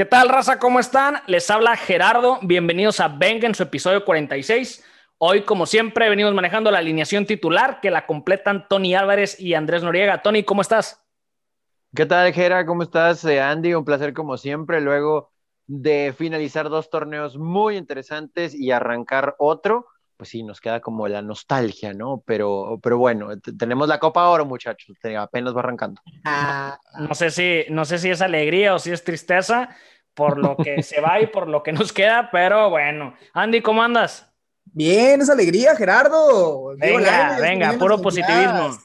¿Qué tal, raza? ¿Cómo están? Les habla Gerardo. Bienvenidos a Venga en su episodio 46. Hoy, como siempre, venimos manejando la alineación titular que la completan Tony Álvarez y Andrés Noriega. Tony, ¿cómo estás? ¿Qué tal, Gera? ¿Cómo estás, eh, Andy? Un placer como siempre. Luego de finalizar dos torneos muy interesantes y arrancar otro, pues sí, nos queda como la nostalgia, ¿no? Pero, pero bueno, tenemos la Copa Oro, muchachos, apenas va arrancando. Ah, no sé si, no sé si es alegría o si es tristeza por lo que se va y por lo que nos queda, pero bueno. Andy, ¿cómo andas? Bien, esa alegría, Gerardo. Venga, venga, puro positivismo.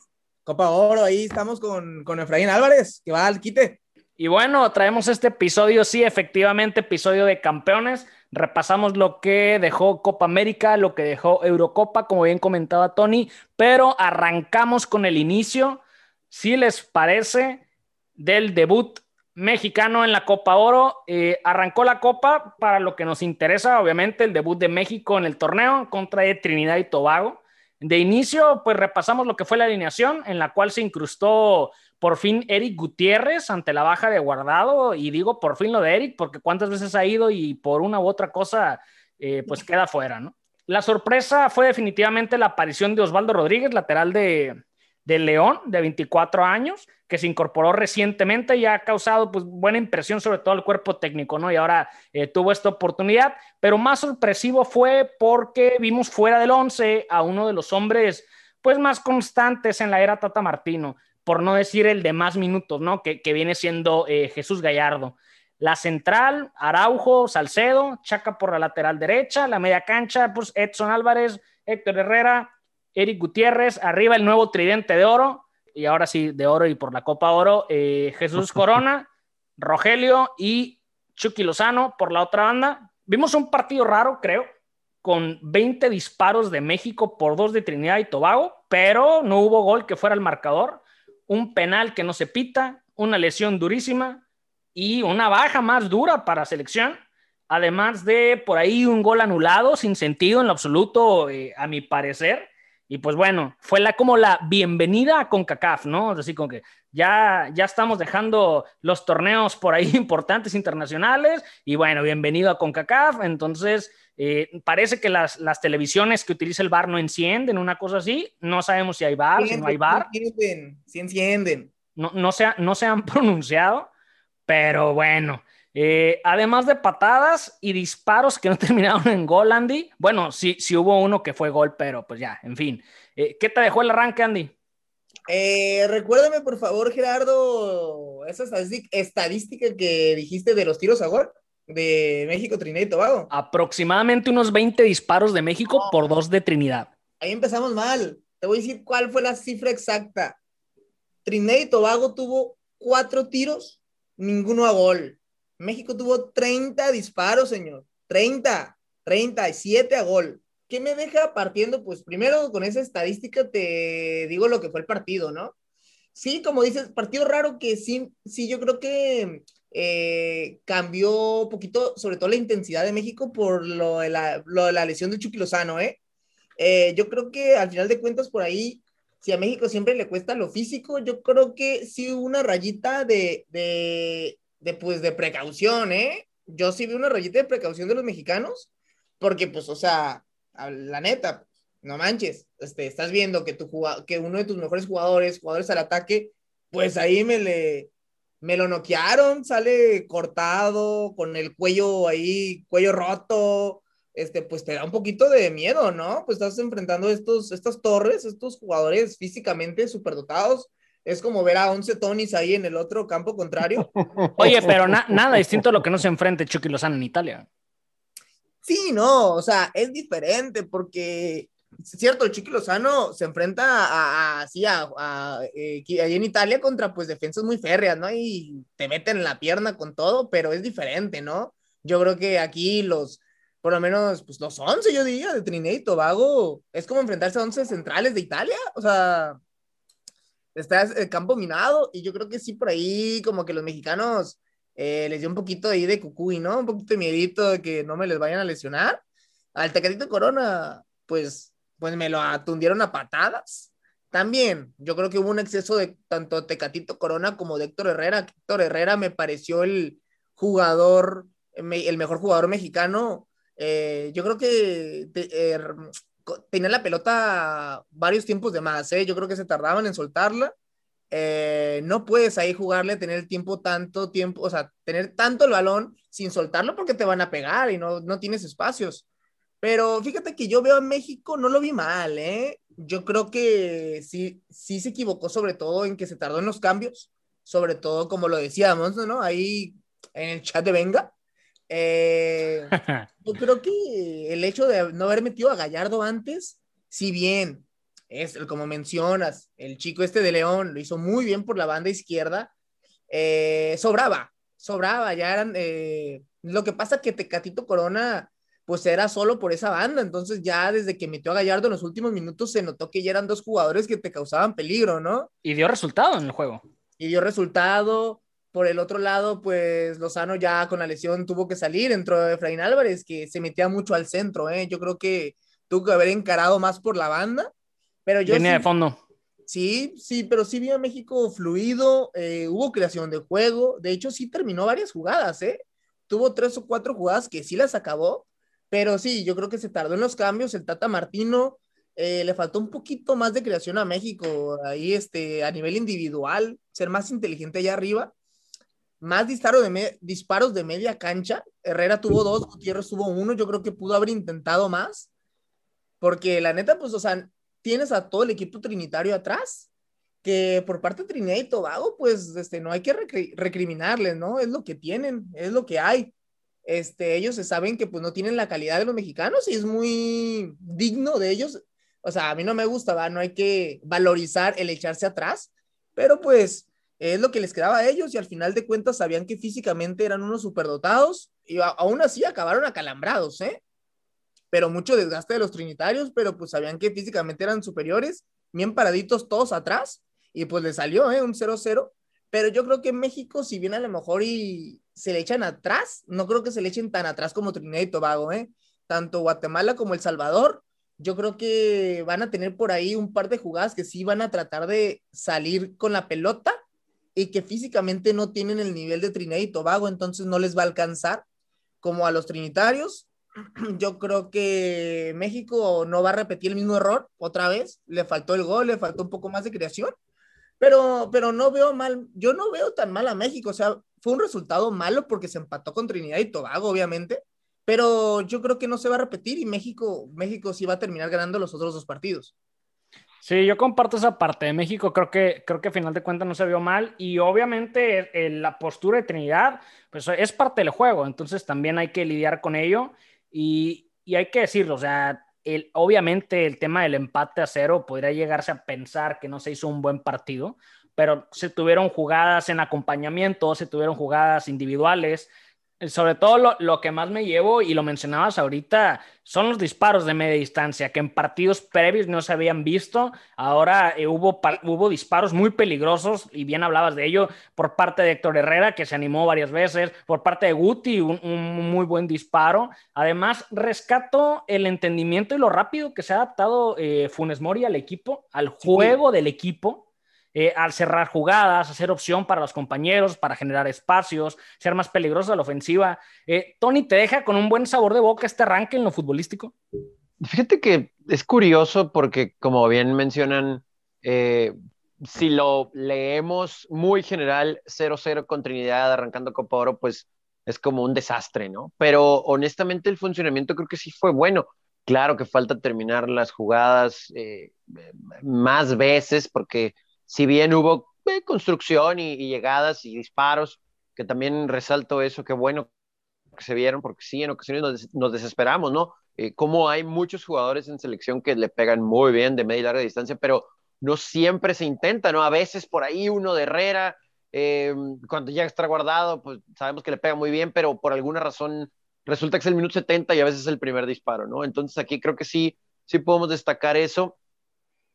Copa Oro, ahí estamos con, con Efraín Álvarez, que va al quite. Y bueno, traemos este episodio, sí, efectivamente, episodio de campeones. Repasamos lo que dejó Copa América, lo que dejó Eurocopa, como bien comentaba Tony, pero arrancamos con el inicio, si les parece, del debut mexicano en la Copa Oro. Eh, arrancó la Copa para lo que nos interesa, obviamente, el debut de México en el torneo contra Trinidad y Tobago. De inicio, pues repasamos lo que fue la alineación, en la cual se incrustó por fin Eric Gutiérrez ante la baja de guardado. Y digo por fin lo de Eric, porque cuántas veces ha ido y por una u otra cosa, eh, pues queda fuera, ¿no? La sorpresa fue definitivamente la aparición de Osvaldo Rodríguez, lateral de, de León, de 24 años, que se incorporó recientemente y ha causado pues, buena impresión sobre todo el cuerpo técnico, ¿no? Y ahora eh, tuvo esta oportunidad, pero más sorpresivo fue porque vimos fuera del 11 a uno de los hombres pues más constantes en la era Tata Martino, por no decir el de más minutos, ¿no? Que, viene siendo eh, Jesús Gallardo. La central, Araujo, Salcedo, Chaca por la lateral derecha, la media cancha, pues Edson Álvarez, Héctor Herrera, Eric Gutiérrez, arriba el nuevo tridente de oro, y ahora sí, de oro y por la Copa Oro, eh, Jesús Corona, Rogelio y Chucky Lozano por la otra banda. Vimos un partido raro, creo, con 20 disparos de México por dos de Trinidad y Tobago, pero no hubo gol que fuera el marcador, un penal que no se pita, una lesión durísima y una baja más dura para selección, además de por ahí un gol anulado sin sentido en lo absoluto, eh, a mi parecer y pues bueno, fue la, como la bienvenida a CONCACAF, ¿no? Es decir, como que ya, ya estamos dejando los torneos por ahí importantes internacionales y bueno, bienvenido a CONCACAF. Entonces, eh, parece que las, las, televisiones que utiliza el bar no encienden, una cosa así. No sabemos si hay bar, si no hay bar. Sí encienden, sí encienden. No, no, se, no se han pronunciado, pero bueno. Eh, además de patadas y disparos que no terminaron en gol, Andy. Bueno, sí, sí hubo uno que fue gol, pero pues ya, en fin. Eh, ¿Qué te dejó el arranque, Andy? Eh, recuérdame, por favor, Gerardo, esa estadística que dijiste de los tiros a gol de México, Trinidad y Tobago. Aproximadamente unos 20 disparos de México por dos de Trinidad. Ahí empezamos mal. Te voy a decir cuál fue la cifra exacta. Trinidad y Tobago tuvo cuatro tiros, ninguno a gol. México tuvo 30 disparos, señor. 30, 37 a gol. ¿Qué me deja partiendo? Pues primero con esa estadística te digo lo que fue el partido, ¿no? Sí, como dices, partido raro que sí, sí, yo creo que eh, cambió un poquito, sobre todo la intensidad de México por lo de la, lesión de Chucky Lozano, ¿eh? ¿eh? Yo creo que al final de cuentas por ahí, si a México siempre le cuesta lo físico, yo creo que sí una rayita de, de, pues, de precaución, ¿eh? Yo sí vi una rayita de precaución de los mexicanos, porque, pues, o sea, la neta, no manches, este, estás viendo que, tu, que uno de tus mejores jugadores, jugadores al ataque, pues ahí me le, me lo noquearon, sale cortado, con el cuello ahí, cuello roto, este, pues te da un poquito de miedo, ¿no? Pues estás enfrentando estos, estas torres, estos jugadores físicamente superdotados, es como ver a 11 Tonys ahí en el otro campo contrario. Oye, pero nada distinto a lo que no se enfrente Chucky Lozano en Italia. Sí, no, o sea, es diferente porque, es cierto, el Chucky Lozano se enfrenta a, así a, eh, ahí en Italia contra pues defensas muy férreas, ¿no? Y te meten la pierna con todo, pero es diferente, ¿no? Yo creo que aquí los, por lo menos, pues los 11, yo diría, de Trinidad y Tobago, es como enfrentarse a 11 centrales de Italia, o sea, está el campo minado y yo creo que sí por ahí como que los mexicanos eh, les dio un poquito ahí de cucuy, ¿no? Un poquito de miedito de que no me les vayan a lesionar. Al Tecatito Corona, pues, pues me lo atundieron a patadas. También, yo creo que hubo un exceso de tanto Tecatito Corona como de Héctor Herrera. Héctor Herrera me pareció el, jugador, el mejor jugador mexicano. Eh, yo creo que eh, tenía la pelota varios tiempos de más, ¿eh? yo creo que se tardaban en soltarla. no puedes ahí jugarle, tener el tiempo tanto tiempo, o sea, tener tanto el balón sin soltarlo porque te van a pegar y no, no tienes espacios. Pero fíjate que yo veo a México, no lo vi mal, ¿eh? Yo creo que sí, sí se equivocó sobre todo en que se tardó en los cambios, sobre todo como lo decíamos, ¿no? Ahí en el chat de Venga. Eh, yo creo que el hecho de no haber metido a Gallardo antes, si bien es como mencionas, el chico este de León lo hizo muy bien por la banda izquierda, eh, sobraba, sobraba, ya eran, eh, lo que pasa que Tecatito Corona pues era solo por esa banda. Entonces ya desde que metió a Gallardo en los últimos minutos se notó que ya eran dos jugadores que te causaban peligro, ¿no? Y dio resultado en el juego. Y dio resultado. Por el otro lado, pues Lozano ya con la lesión tuvo que salir. Entró Efraín Álvarez, que se metía mucho al centro, ¿eh? Yo creo que tuvo que haber encarado más por la banda. Pero yo de fondo. Sí, sí, pero sí vio a México fluido, eh, hubo creación de juego, de hecho sí terminó varias jugadas, ¿eh? Tuvo tres o cuatro jugadas que sí las acabó, pero sí, yo creo que se tardó en los cambios. El Tata Martino eh, le faltó un poquito más de creación a México, ahí este, a nivel individual, ser más inteligente allá arriba. Más disparo de disparos de media cancha. Herrera tuvo dos, Gutiérrez tuvo uno. Yo creo que pudo haber intentado más. Porque la neta, pues, o sea, tienes a todo el equipo trinitario atrás, que por parte de Trinidad y Tobago, pues, este, no hay que recriminarles, ¿no? Es lo que tienen, es lo que hay este, ellos se saben que pues no tienen la calidad de los mexicanos y es muy digno de ellos. O sea, a mí no me gusta, ¿va? no hay que valorizar el echarse atrás, pero pues es lo que les quedaba a ellos y al final de cuentas sabían que físicamente eran unos superdotados y aún así acabaron acalambrados, ¿eh? Pero mucho desgaste de los trinitarios, pero pues sabían que físicamente eran superiores, bien paraditos todos atrás y pues les salió, ¿eh? Un 0-0. Pero yo creo que México, si bien a lo mejor y se le echan atrás, no creo que se le echen tan atrás como Trinidad y Tobago, ¿eh? Tanto Guatemala como El Salvador, yo creo que van a tener por ahí un par de jugadas que sí van a tratar de salir con la pelota y que físicamente no tienen el nivel de Trinidad y Tobago, entonces no les va a alcanzar como a los trinitarios. Yo creo que México no va a repetir el mismo error otra vez, le faltó el gol, le faltó un poco más de creación, pero, pero no veo mal, yo no veo tan mal a México, o sea, fue un resultado malo porque se empató con Trinidad y Tobago, obviamente, pero yo creo que no se va a repetir y México, México sí va a terminar ganando los otros dos partidos. Sí, yo comparto esa parte de México, creo que, creo que a final de cuentas no se vio mal y obviamente la postura de Trinidad pues es parte del juego, entonces también hay que lidiar con ello y, y hay que decirlo, o sea, el, obviamente el tema del empate a cero podría llegarse a pensar que no se hizo un buen partido, pero se tuvieron jugadas en acompañamiento, se tuvieron jugadas individuales. Sobre todo lo, que más me llevo, y lo mencionabas ahorita, son los disparos de media distancia, que en partidos previos no se habían visto. Ahora eh, hubo, hubo disparos muy peligrosos, y bien hablabas de ello, por parte de Héctor Herrera, que se animó varias veces, por parte de Guti, un, un muy buen disparo. Además, rescato el entendimiento y lo rápido que se ha adaptado eh, Funes Mori al equipo, al juego del equipo eh, al cerrar jugadas, hacer opción para los compañeros, para generar espacios, ser más peligroso a la ofensiva. Eh, Tony, ¿te deja con un buen sabor de boca este arranque en lo futbolístico? Fíjate que es curioso porque, como bien mencionan, eh, si lo leemos muy general, 0-0 con Trinidad arrancando Copa Oro, pues es como un desastre, ¿no? Pero honestamente el funcionamiento creo que sí fue bueno. Claro que falta terminar las jugadas más veces porque si bien hubo eh, construcción y, llegadas y disparos, que también resalto eso, qué bueno que se vieron, porque sí, en ocasiones nos, desesperamos, ¿no? Eh, como hay muchos jugadores en selección que le pegan muy bien de media y larga distancia, pero no siempre se intenta, ¿no? A veces por ahí uno de Herrera, eh, cuando ya está guardado, pues sabemos que le pega muy bien, pero por alguna razón resulta que es el minuto 70 y a veces es el primer disparo, ¿no? Entonces aquí creo que sí, sí podemos destacar eso,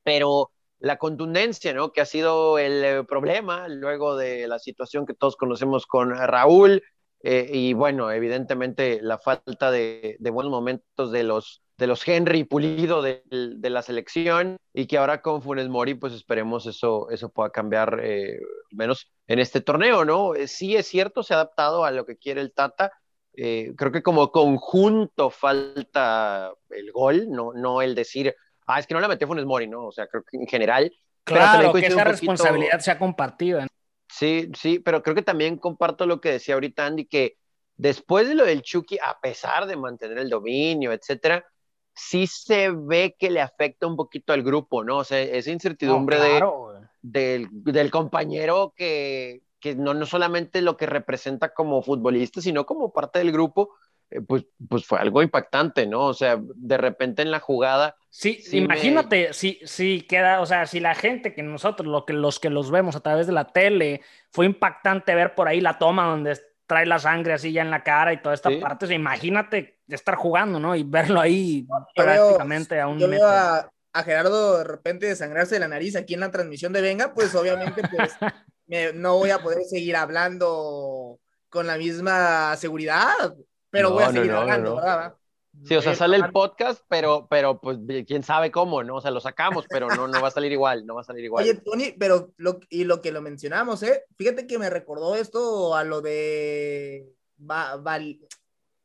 pero la contundencia, ¿no? Que ha sido el eh, problema luego de la situación que todos conocemos con Raúl eh, y bueno, evidentemente la falta de, buenos momentos de los de los Henry Pulido de, la selección y que ahora con Funes Mori pues esperemos eso, eso pueda cambiar eh, menos en este torneo, ¿no? Eh, sí es cierto, se ha adaptado a lo que quiere el Tata. Creo que como conjunto falta el gol, no, no el decir, ah, es que no la metió Funes Mori, ¿no? O sea, creo que en general. Claro, que esa responsabilidad se ha compartido. Sí, sí, pero creo que también comparto lo que decía ahorita Andy, que después de lo del Chucky, a pesar de mantener el dominio, etcétera, sí se ve que le afecta un poquito al grupo, ¿no? O sea, esa incertidumbre de, del, compañero que, que no, no solamente lo que representa como futbolista, sino como parte del grupo, pues, pues fue algo impactante, ¿no? O sea, de repente en la jugada. Sí, imagínate, si, si queda, o sea, si la gente que nosotros, lo que, los que los vemos a través de la tele, fue impactante ver por ahí la toma donde trae la sangre así ya en la cara y toda esta parte, o sea, imagínate estar jugando, ¿no? Y verlo ahí prácticamente a un yo Veo a, a, Gerardo de repente desangrarse de la nariz aquí en la transmisión de Venga, pues obviamente pues, no voy a poder seguir hablando con la misma seguridad. Pero voy a seguir hablando, ¿verdad? Sí, o sea, sale el podcast, pero, pero pues quién sabe cómo, ¿no? O sea, lo sacamos, pero no, no va a salir igual, no va a salir igual. Oye, Tony, pero lo, y lo que lo mencionamos, ¿eh? Fíjate que me recordó esto a lo de,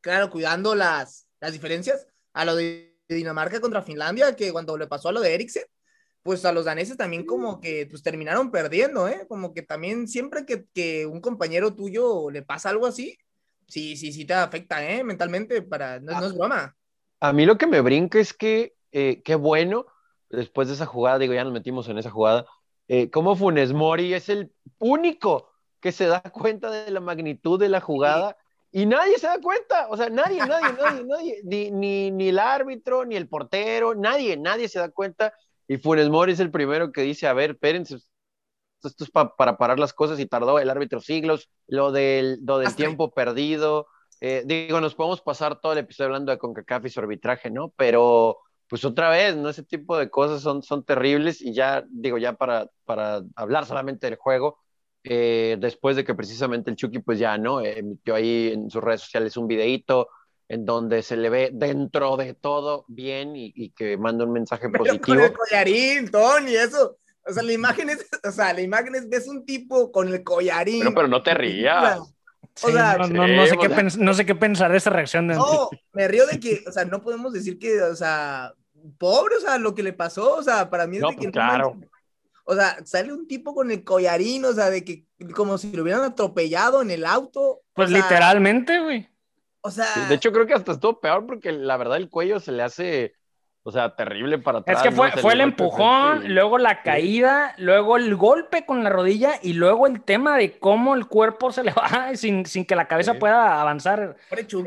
claro, cuidando las, las diferencias, a lo de Dinamarca contra Finlandia, que cuando le pasó a lo de Eriksen, pues a los daneses también como que pues terminaron perdiendo, ¿eh? Como que también siempre que, que un compañero tuyo le pasa algo así, sí, sí, sí te afecta, ¿eh? Mentalmente, para, no, es broma. A mí lo que me brinca es que, eh, qué bueno, después de esa jugada, digo, ya nos metimos en esa jugada, eh, como Funes Mori es el único que se da cuenta de la magnitud de la jugada y nadie se da cuenta, o sea, nadie, nadie, nadie, nadie, ni, ni, ni, el árbitro, ni el portero, nadie, nadie se da cuenta y Funes Mori es el primero que dice, a ver, espérense, esto es para parar las cosas y tardó el árbitro siglos, lo del, lo del tiempo perdido. Eh, digo, nos podemos pasar todo el episodio hablando de CONCACAF y su arbitraje, ¿no? Pero pues otra vez, ¿no? Ese tipo de cosas son, son terribles y ya, digo, ya para, para hablar solamente del juego, eh, después de que precisamente el Chucky pues ya, ¿no? Emitió ahí en sus redes sociales un videíto en donde se le ve dentro de todo bien y, y que manda un mensaje positivo. Con el collarín, Tony, eso. O sea, la imagen es, o sea, la imagen es, ves un tipo con el collarín. Pero, pero no te rías. O sea, no, no, sé qué no, sé qué pensar de esa reacción. De no, me río de que, o sea, no podemos decir que, o sea, pobre, o sea, lo que le pasó, o sea, para mí es de que pues claro. o sea, sale un tipo con el collarín, o sea, de que como si lo hubieran atropellado en el auto. Pues literalmente, güey. O sea. de hecho, creo que hasta estuvo peor porque la verdad el cuello se le hace o sea, terrible para atrás. Es que fue, fue el empujón, luego la caída, luego el golpe con la rodilla y luego el tema de cómo el cuerpo se le va sin, sin que la cabeza pueda avanzar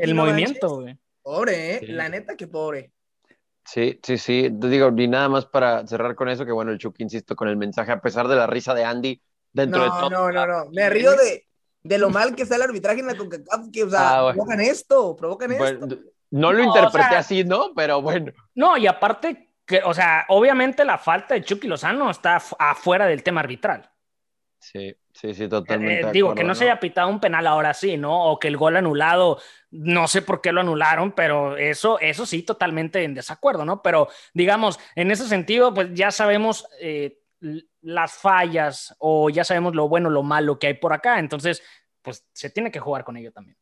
el movimiento. Pobre, ¿eh? La neta que pobre. Sí, sí, sí. Digo, y nada más para cerrar con eso, que bueno, el Chucky, insisto, con el mensaje, a pesar de la risa de Andy, dentro de todo. No, no, no. Me río de, de lo mal que está el arbitraje en la CONCACAF, que, o sea, ah, provocan esto, provocan esto. No lo interpreté así, ¿no? Pero bueno. No, y aparte, que, o sea, obviamente la falta de Chucky Lozano está afuera del tema arbitral. Sí, sí, sí, totalmente. Eh, digo, que no, se haya pitado un penal ahora sí, ¿no? O que el gol anulado, no sé por qué lo anularon, pero eso, eso sí, totalmente en desacuerdo, ¿no? Pero digamos, en ese sentido, pues ya sabemos eh, las fallas o ya sabemos lo bueno, lo malo que hay por acá, entonces, pues se tiene que jugar con ello también.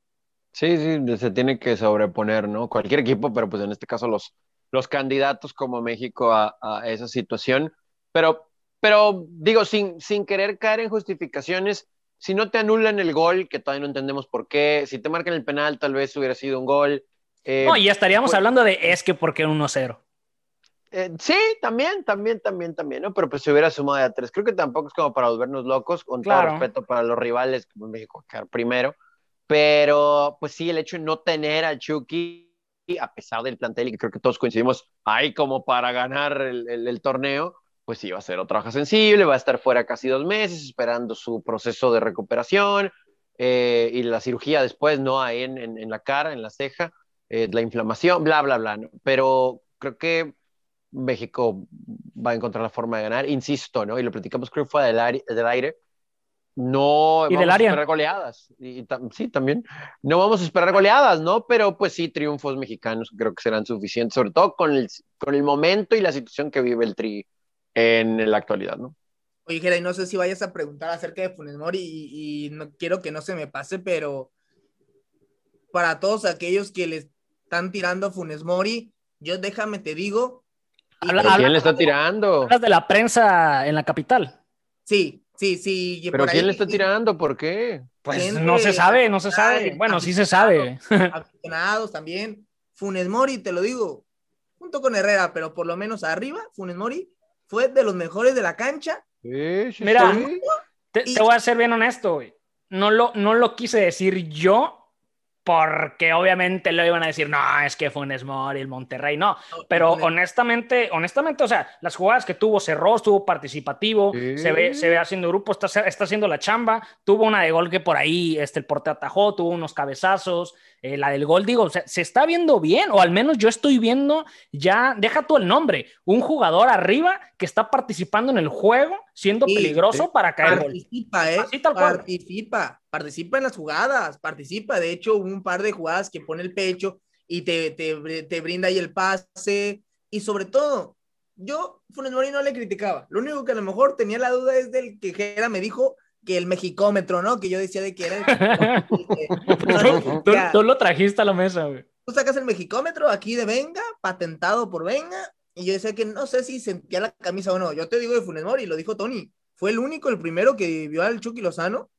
Sí, sí, se tiene que sobreponer, ¿no? Cualquier equipo, pero pues en este caso los, los candidatos como México a, esa situación. Pero, pero digo, sin, sin querer caer en justificaciones, si no te anulan el gol, que todavía no entendemos por qué, si te marcan el penal, tal vez hubiera sido un gol. Eh, no, y ya estaríamos pues hablando de es que por qué 1-0. Eh, sí, también, también, también, también, ¿no? Pero pues se hubiera sumado a tres. Creo que tampoco es como para volvernos locos, con todo respeto para los rivales, como México quedar primero. Pero, pues sí, el hecho de no tener a Chucky, a pesar del plantel, y que creo que todos coincidimos ahí como para ganar el, torneo, pues sí, va a ser otra hoja sensible, va a estar fuera casi dos meses esperando su proceso de recuperación eh, y la cirugía después, ¿no? Ahí en, la cara, en la ceja, eh, la inflamación, bla, bla, bla. ¿no? Pero creo que México va a encontrar la forma de ganar, insisto, ¿no? Y lo platicamos, creo que fue del aire no ¿Y vamos a esperar goleadas. Y, sí, también. No vamos a esperar goleadas, ¿no? Pero pues sí, triunfos mexicanos creo que serán suficientes, sobre todo con el, con el momento y la situación que vive el Tri en la actualidad, ¿no? Oye, Jera, y no sé si vayas a preguntar acerca de Funes Mori y, y no quiero que no se me pase, pero para todos aquellos que le están tirando a Funes Mori, yo déjame te digo. y ¿Pero que- quién le está tirando? Hablas de la prensa en la capital. Sí, sí, sí. y ¿Pero por quién ahí- le está tirando? ¿Por qué? Pues Gente, no se sabe, no se sabe. Bueno, sí se sabe. aficionados también. Funes Mori, te lo digo, junto con Herrera, pero por lo menos arriba, Funes Mori fue de los mejores de la cancha. Sí, sí, Mira, sí. Te, Y- te voy a ser bien honesto, güey. No lo, no lo quise decir yo porque obviamente lo iban a decir, no, es que Funes Mori, el Monterrey, no. Pero honestamente, honestamente, o sea, las jugadas que tuvo cerró, estuvo participativo, Sí. se, ve, se ve haciendo grupo, está, está haciendo la chamba, tuvo una de gol que por ahí este, el portero atajó, tuvo unos cabezazos, eh, la del gol, digo, o sea, se está viendo bien, o al menos yo estoy viendo ya, deja tú el nombre, un jugador arriba que está participando en el juego, siendo Sí, peligroso sí. para caer gol. Participa, ¿eh? Así tal cual. participa, participa en las jugadas, participa. De hecho, un par de jugadas que pone el pecho y te, te, te brinda ahí el pase. Y sobre todo, yo Funes Mori no le criticaba. Lo único que a lo mejor tenía la duda es del que Jera me dijo que el mexicómetro, ¿no? Que yo decía de que era el. Tú, Ya, tú lo trajiste a la mesa, güey. tú sacas el mexicómetro aquí de Venga, patentado por Venga, y yo decía que no sé si sentía la camisa o no. Yo te digo de Funes Mori, lo dijo Tony, fue el único, el primero que vio al Chucky Lozano,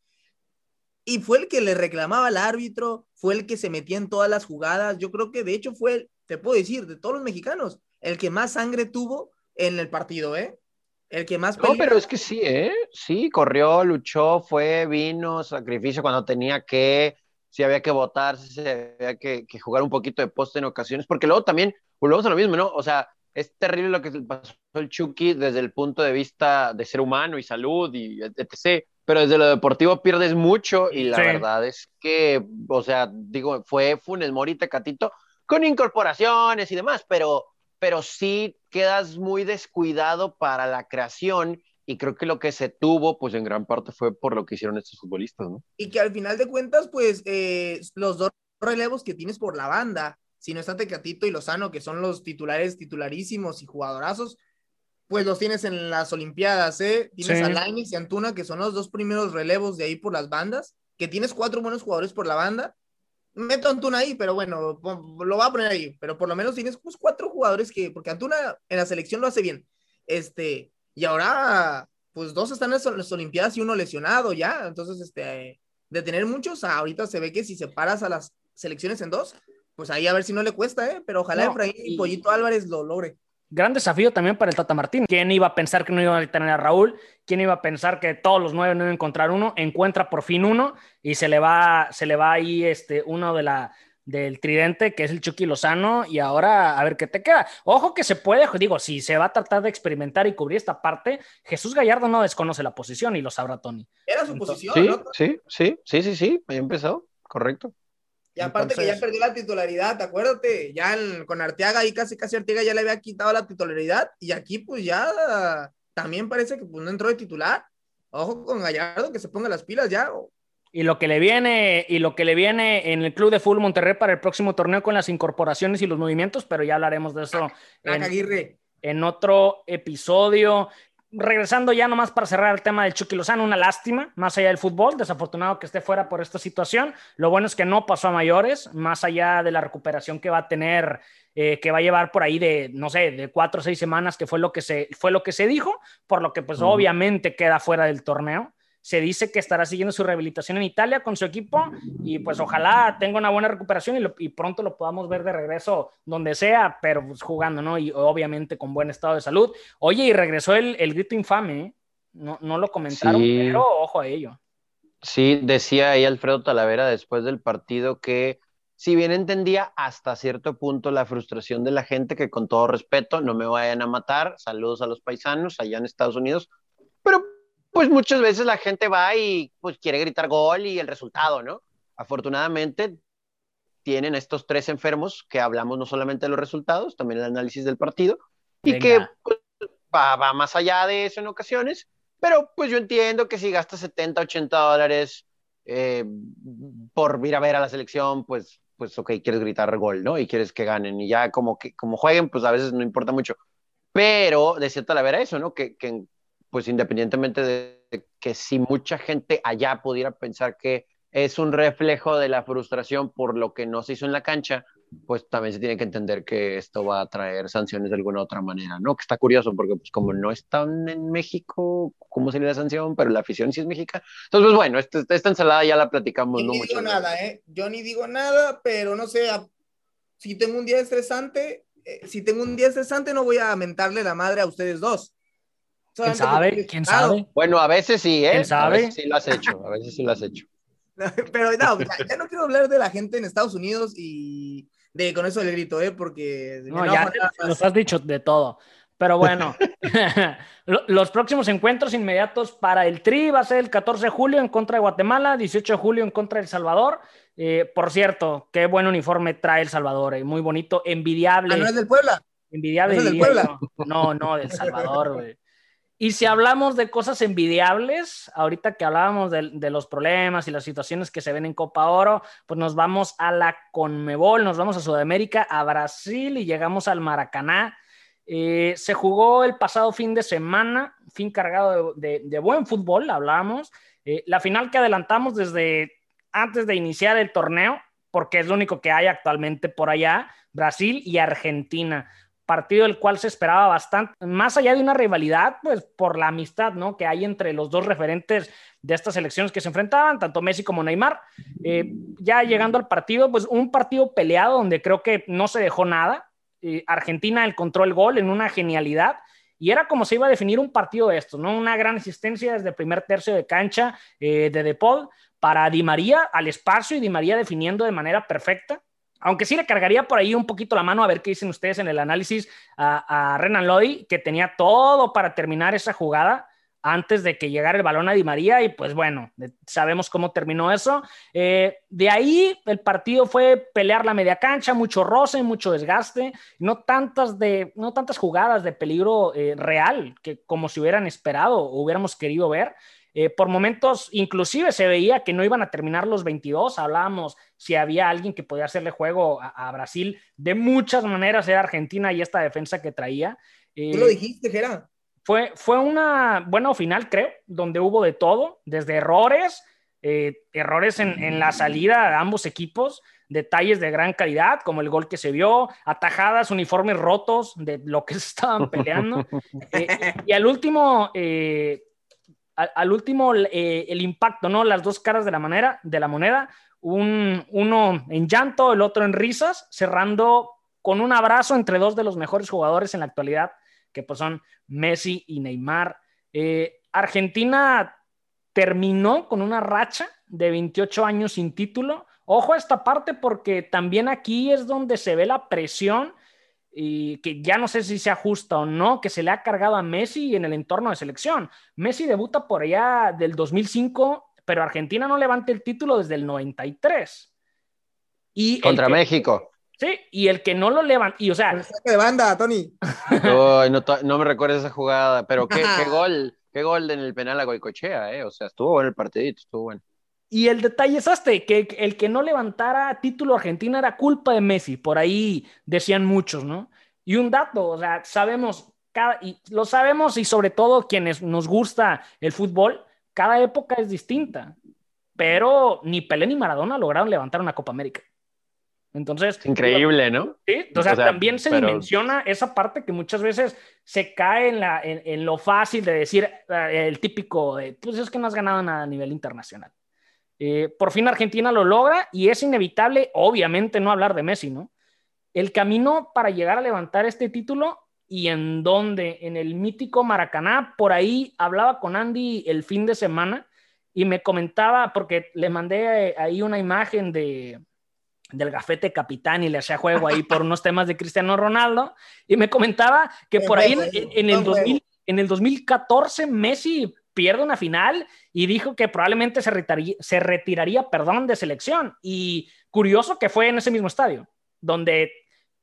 y fue el que le reclamaba al árbitro, fue el que se metía en todas las jugadas. Yo creo que de hecho fue, te puedo decir, de todos los mexicanos, el que más sangre tuvo en el partido, ¿eh? El que más No, peligro- pero es que sí, ¿eh? Sí, corrió, luchó, fue, vino, sacrificio cuando tenía que, si había que votar, si había que, que jugar un poquito de poste en ocasiones, porque luego también volvemos a lo mismo, ¿no? O sea, es terrible lo que le pasó al Chucky desde el punto de vista de ser humano y salud y etc. Pero desde lo deportivo pierdes mucho y la Sí. verdad es que, o sea, digo, fue Funes Mori Tecatito con incorporaciones y demás, pero, pero sí quedas muy descuidado para la creación y creo que lo que se tuvo, pues en gran parte fue por lo que hicieron estos futbolistas, ¿no? y que al final de cuentas, pues eh, los dos relevos que tienes por la banda, si no está Tecatito y Lozano, que son los titulares titularísimos y jugadorazos, pues los tienes en las Olimpiadas, ¿eh? Tienes Sí. a Lainez y Antuna, que son los dos primeros relevos de ahí por las bandas, que tienes cuatro buenos jugadores por la banda. Meto a Antuna ahí, pero bueno, lo voy a poner ahí, pero por lo menos tienes pues, cuatro jugadores que, porque Antuna en la selección lo hace bien. Este, y ahora, pues dos están en las Olimpiadas y uno lesionado ya, entonces, este, de tener muchos, ahorita se ve que si separas a las selecciones en dos, pues ahí a ver si no le cuesta, ¿eh? Pero ojalá No, Efraín y y- Pollito Álvarez lo logre. Gran desafío también para el Tata Martín. ¿Quién iba a pensar que no iba a tener a Raúl? ¿Quién iba a pensar que todos los nueve no iban a encontrar uno? Encuentra por fin uno y se le va, se le va ahí este, uno de la, del tridente, que es el Chucky Lozano, y ahora a ver qué te queda. Ojo que se puede, digo, si se va a tratar de experimentar y cubrir esta parte, Jesús Gallardo no desconoce la posición y lo sabrá Tony. Era su Entonces- posición, Sí, ¿no? sí, sí, sí, sí, sí, ahí empezó, correcto. Y aparte que ya perdió la titularidad, acuérdate, ya en- con Arteaga y casi casi Arteaga ya le había quitado la titularidad y aquí pues ya también parece que pues no entró de titular. Ojo con Gallardo que se ponga las pilas ya. o- Y lo que le viene, y lo que le viene en el Club de Fútbol Monterrey para el próximo torneo con las incorporaciones y los movimientos, pero ya hablaremos de eso Crack en, Aguirre. en otro episodio. Regresando ya nomás para cerrar el tema del Chucky Lozano, una lástima, más allá del fútbol, desafortunado que esté fuera por esta situación. Lo bueno es que no pasó a mayores, más allá de la recuperación que va a tener, eh, que va a llevar por ahí de, no sé, de cuatro o seis semanas, que fue lo que se, fue lo que se dijo, por lo que pues obviamente queda fuera del torneo. Se dice que estará siguiendo su rehabilitación en Italia con su equipo y pues ojalá tenga una buena recuperación y, lo- y pronto lo podamos ver de regreso donde sea, pero pues jugando, ¿no? Y obviamente con buen estado de salud. Oye, y regresó el, el grito infame, ¿eh? No, no lo comentaron, Sí. pero ojo a ello. Sí, decía ahí Alfredo Talavera después del partido que si bien entendía hasta cierto punto la frustración de la gente, que con todo respeto no me vayan a matar, saludos a los paisanos allá en Estados Unidos, pero pues muchas veces la gente va y pues quiere gritar gol y el resultado, ¿no? Afortunadamente tienen estos tres enfermos que hablamos no solamente de los resultados, también el análisis del partido y Venga. que pues, va, va más allá de eso en ocasiones, pero pues yo entiendo que si gastas 70, 80 dólares eh, por ir a ver a la selección, pues, pues ok, quieres gritar gol, ¿no? Y quieres que ganen y ya como que como jueguen, pues a veces no importa mucho. Pero de cierta la vera eso, ¿no? Que, que pues independientemente de que si mucha gente allá pudiera pensar que es un reflejo de la frustración por lo que no se hizo en la cancha, pues también se tiene que entender que esto va a traer sanciones de alguna otra manera, ¿no? Que está curioso porque pues como no están en México, ¿cómo sería la sanción? Pero la afición sí es mexicana. Entonces, pues bueno, esta, esta ensalada ya la platicamos, Yo ¿no? ni Mucho digo nada, ¿eh? Yo ni digo nada, pero no sé, a- si tengo un día estresante, eh, si tengo un día estresante no voy a mentarle la madre a ustedes dos. ¿Quién sabe? ¿Quién sabe? Bueno, a veces sí, ¿eh? ¿Quién A sabe? veces sí lo has hecho, a veces sí lo has hecho. Pero no, ya, ya no quiero hablar de la gente en Estados Unidos y de con eso del grito, ¿eh? Porque No, ya nos has dicho de todo. Pero bueno, lo- los próximos encuentros inmediatos para el Tri va a ser el 14 de julio en contra de Guatemala, 18 de julio en contra de El Salvador. Eh, por cierto, qué buen uniforme trae El Salvador, eh, muy bonito, envidiable. Ah, ¿no es del Puebla? Envidiable. ¿No es del Puebla? No, no, del Salvador, güey. Y si hablamos de cosas envidiables, ahorita que hablábamos de, los problemas y las situaciones que se ven en Copa Oro, pues nos vamos a la Conmebol, nos vamos a Sudamérica, a Brasil y llegamos al Maracaná. Eh, se jugó el pasado fin de semana, fin cargado de buen fútbol, hablábamos. Eh, la final que adelantamos desde antes de iniciar el torneo, porque es lo único que hay actualmente por allá, Brasil y Argentina partido del cual se esperaba bastante, más allá de una rivalidad, pues por la amistad, ¿no? Que hay entre los dos referentes de estas elecciones que se enfrentaban, tanto Messi como Neymar. Eh, ya llegando al partido, pues un partido peleado donde creo que no se dejó nada. Eh, Argentina encontró el gol en una genialidad y era como se iba a definir un partido de estos, ¿no? Una gran asistencia desde el primer tercio de cancha eh, de De para Di María al espacio y Di María definiendo de manera perfecta aunque sí le cargaría por ahí un poquito la mano a ver qué dicen ustedes en el análisis a, Renan Lodi, que tenía todo para terminar esa jugada antes de que llegara el balón a Di María y pues bueno, sabemos cómo terminó eso. Eh, de ahí el partido fue pelear la media cancha, mucho roce, mucho desgaste, no tantas, de, no tantas jugadas de peligro eh, real que como si hubieran esperado o hubiéramos querido ver. Eh, por momentos, inclusive se veía que no iban a terminar los 22. Hablábamos si había alguien que podía hacerle juego a, a Brasil. De muchas maneras era Argentina y esta defensa que traía. Eh, Tú lo dijiste, Gera. Fue, fue una buena final, creo, donde hubo de todo, desde errores, eh, errores en, en, la salida de ambos equipos, detalles de gran calidad, como el gol que se vio, atajadas, uniformes rotos de lo que se estaban peleando. Eh, y al último, eh, al, último, eh, el impacto, ¿no? Las dos caras de la, manera, de la moneda, un, uno en llanto, el otro en risas, cerrando con un abrazo entre dos de los mejores jugadores en la actualidad, que pues son Messi y Neymar. Eh, Argentina terminó con una racha de 28 años sin título. Ojo a esta parte porque también aquí es donde se ve la presión y que ya no sé si se ajusta o no, que se le ha cargado a Messi en el entorno de selección. Messi debuta por allá del 2005, pero Argentina no levanta el título desde el 93. Y Contra que, México. Sí, y el que no lo levanta, y o sea... de banda, Tony. No, no, me recuerdo esa jugada, pero qué, qué gol, qué gol en el penal a Goicochea, eh? o sea, estuvo bueno el partidito, estuvo bueno. Y el detalle es este, que el que no levantara título Argentina era culpa de Messi, por ahí decían muchos, ¿no? Y un dato, o sea, sabemos, cada, y lo sabemos y sobre todo quienes nos gusta el fútbol, cada época es distinta, pero ni Pelé ni Maradona lograron levantar una Copa América. Entonces, increíble, ¿no? Sí, o sea, o sea también se pero... dimensiona esa parte que muchas veces se cae en, la, en, en lo fácil de decir eh, el típico, de, pues es que no has ganado nada a nivel internacional. Eh, por fin Argentina lo logra y es inevitable, obviamente, no hablar de Messi, ¿no? El camino para llegar a levantar este título y en dónde, en el mítico Maracaná, por ahí hablaba con Andy el fin de semana y me comentaba, porque le mandé ahí una imagen de, del gafete capitán y le hacía juego ahí por unos temas de Cristiano Ronaldo y me comentaba que por ahí en, en, el, 2000, en el 2014 Messi pierde una final y dijo que probablemente se retiraría, se retiraría perdón, de selección. Y curioso que fue en ese mismo estadio, donde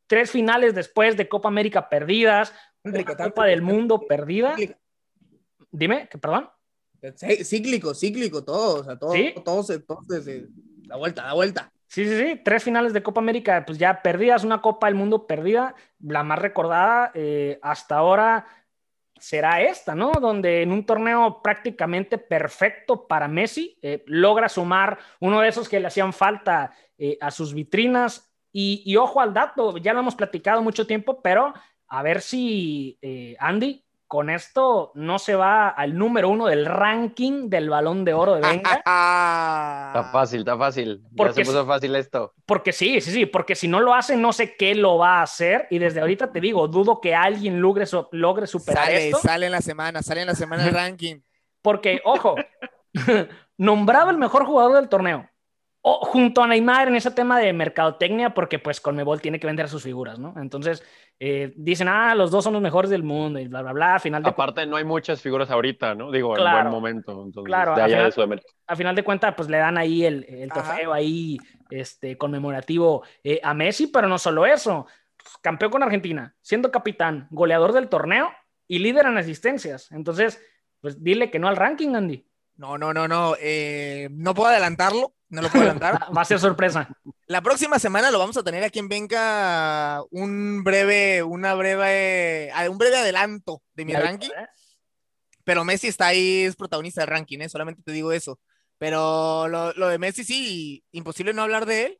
tres finales después de Copa América perdidas, Copa del Mundo perdida. Dime, ¿qué, perdón. Cíclico, cíclico, todo, o sea, todo, ¿Sí? todo, la vuelta, la vuelta. Sí, sí, sí, tres finales de Copa América, pues ya perdidas, una Copa del Mundo perdida, la más recordada eh, hasta ahora será esta, ¿no? Donde en un torneo prácticamente perfecto para Messi, eh, logra sumar uno de esos que le hacían falta eh, a sus vitrinas. Y, ojo al dato, ya lo hemos platicado mucho tiempo, pero a ver si eh, Andy con esto no se va al número uno del ranking del balón de oro de Venga. está fácil, está fácil. Porque ya se puso fácil esto. Porque sí, sí, sí, porque si no lo hace, no sé qué lo va a hacer. Y desde ahorita te digo, dudo que alguien logre, logre superar sale, esto. Sale en la semana, sale en la semana el ranking. Porque, ojo, nombrado el mejor jugador del torneo junto a Neymar en ese tema de mercadotecnia, porque pues Conmebol tiene que vender sus figuras, ¿no? Entonces eh, dicen, ah, los dos son los mejores del mundo y bla, bla, bla. final de Aparte, no hay muchas figuras ahorita, ¿no? Digo, en buen momento. Entonces, claro, de allá a, final, de a final de cuentas, pues le dan ahí el, el trofeo ahí este, conmemorativo eh, a Messi, pero no solo eso. campeón con Argentina, siendo capitán, goleador del torneo y líder en asistencias. Entonces, pues dile que no al ranking, Andy. No, no, no, no. Eh, no puedo adelantarlo no lo puedo adelantar. Va a ser sorpresa. La próxima semana lo vamos a tener aquí en Venga un breve, una breve, eh, un breve adelanto de mi ranking. Pero Messi está ahí, es protagonista del ranking, ¿eh? solamente te digo eso. Pero lo, lo, de Messi sí, imposible no hablar de él.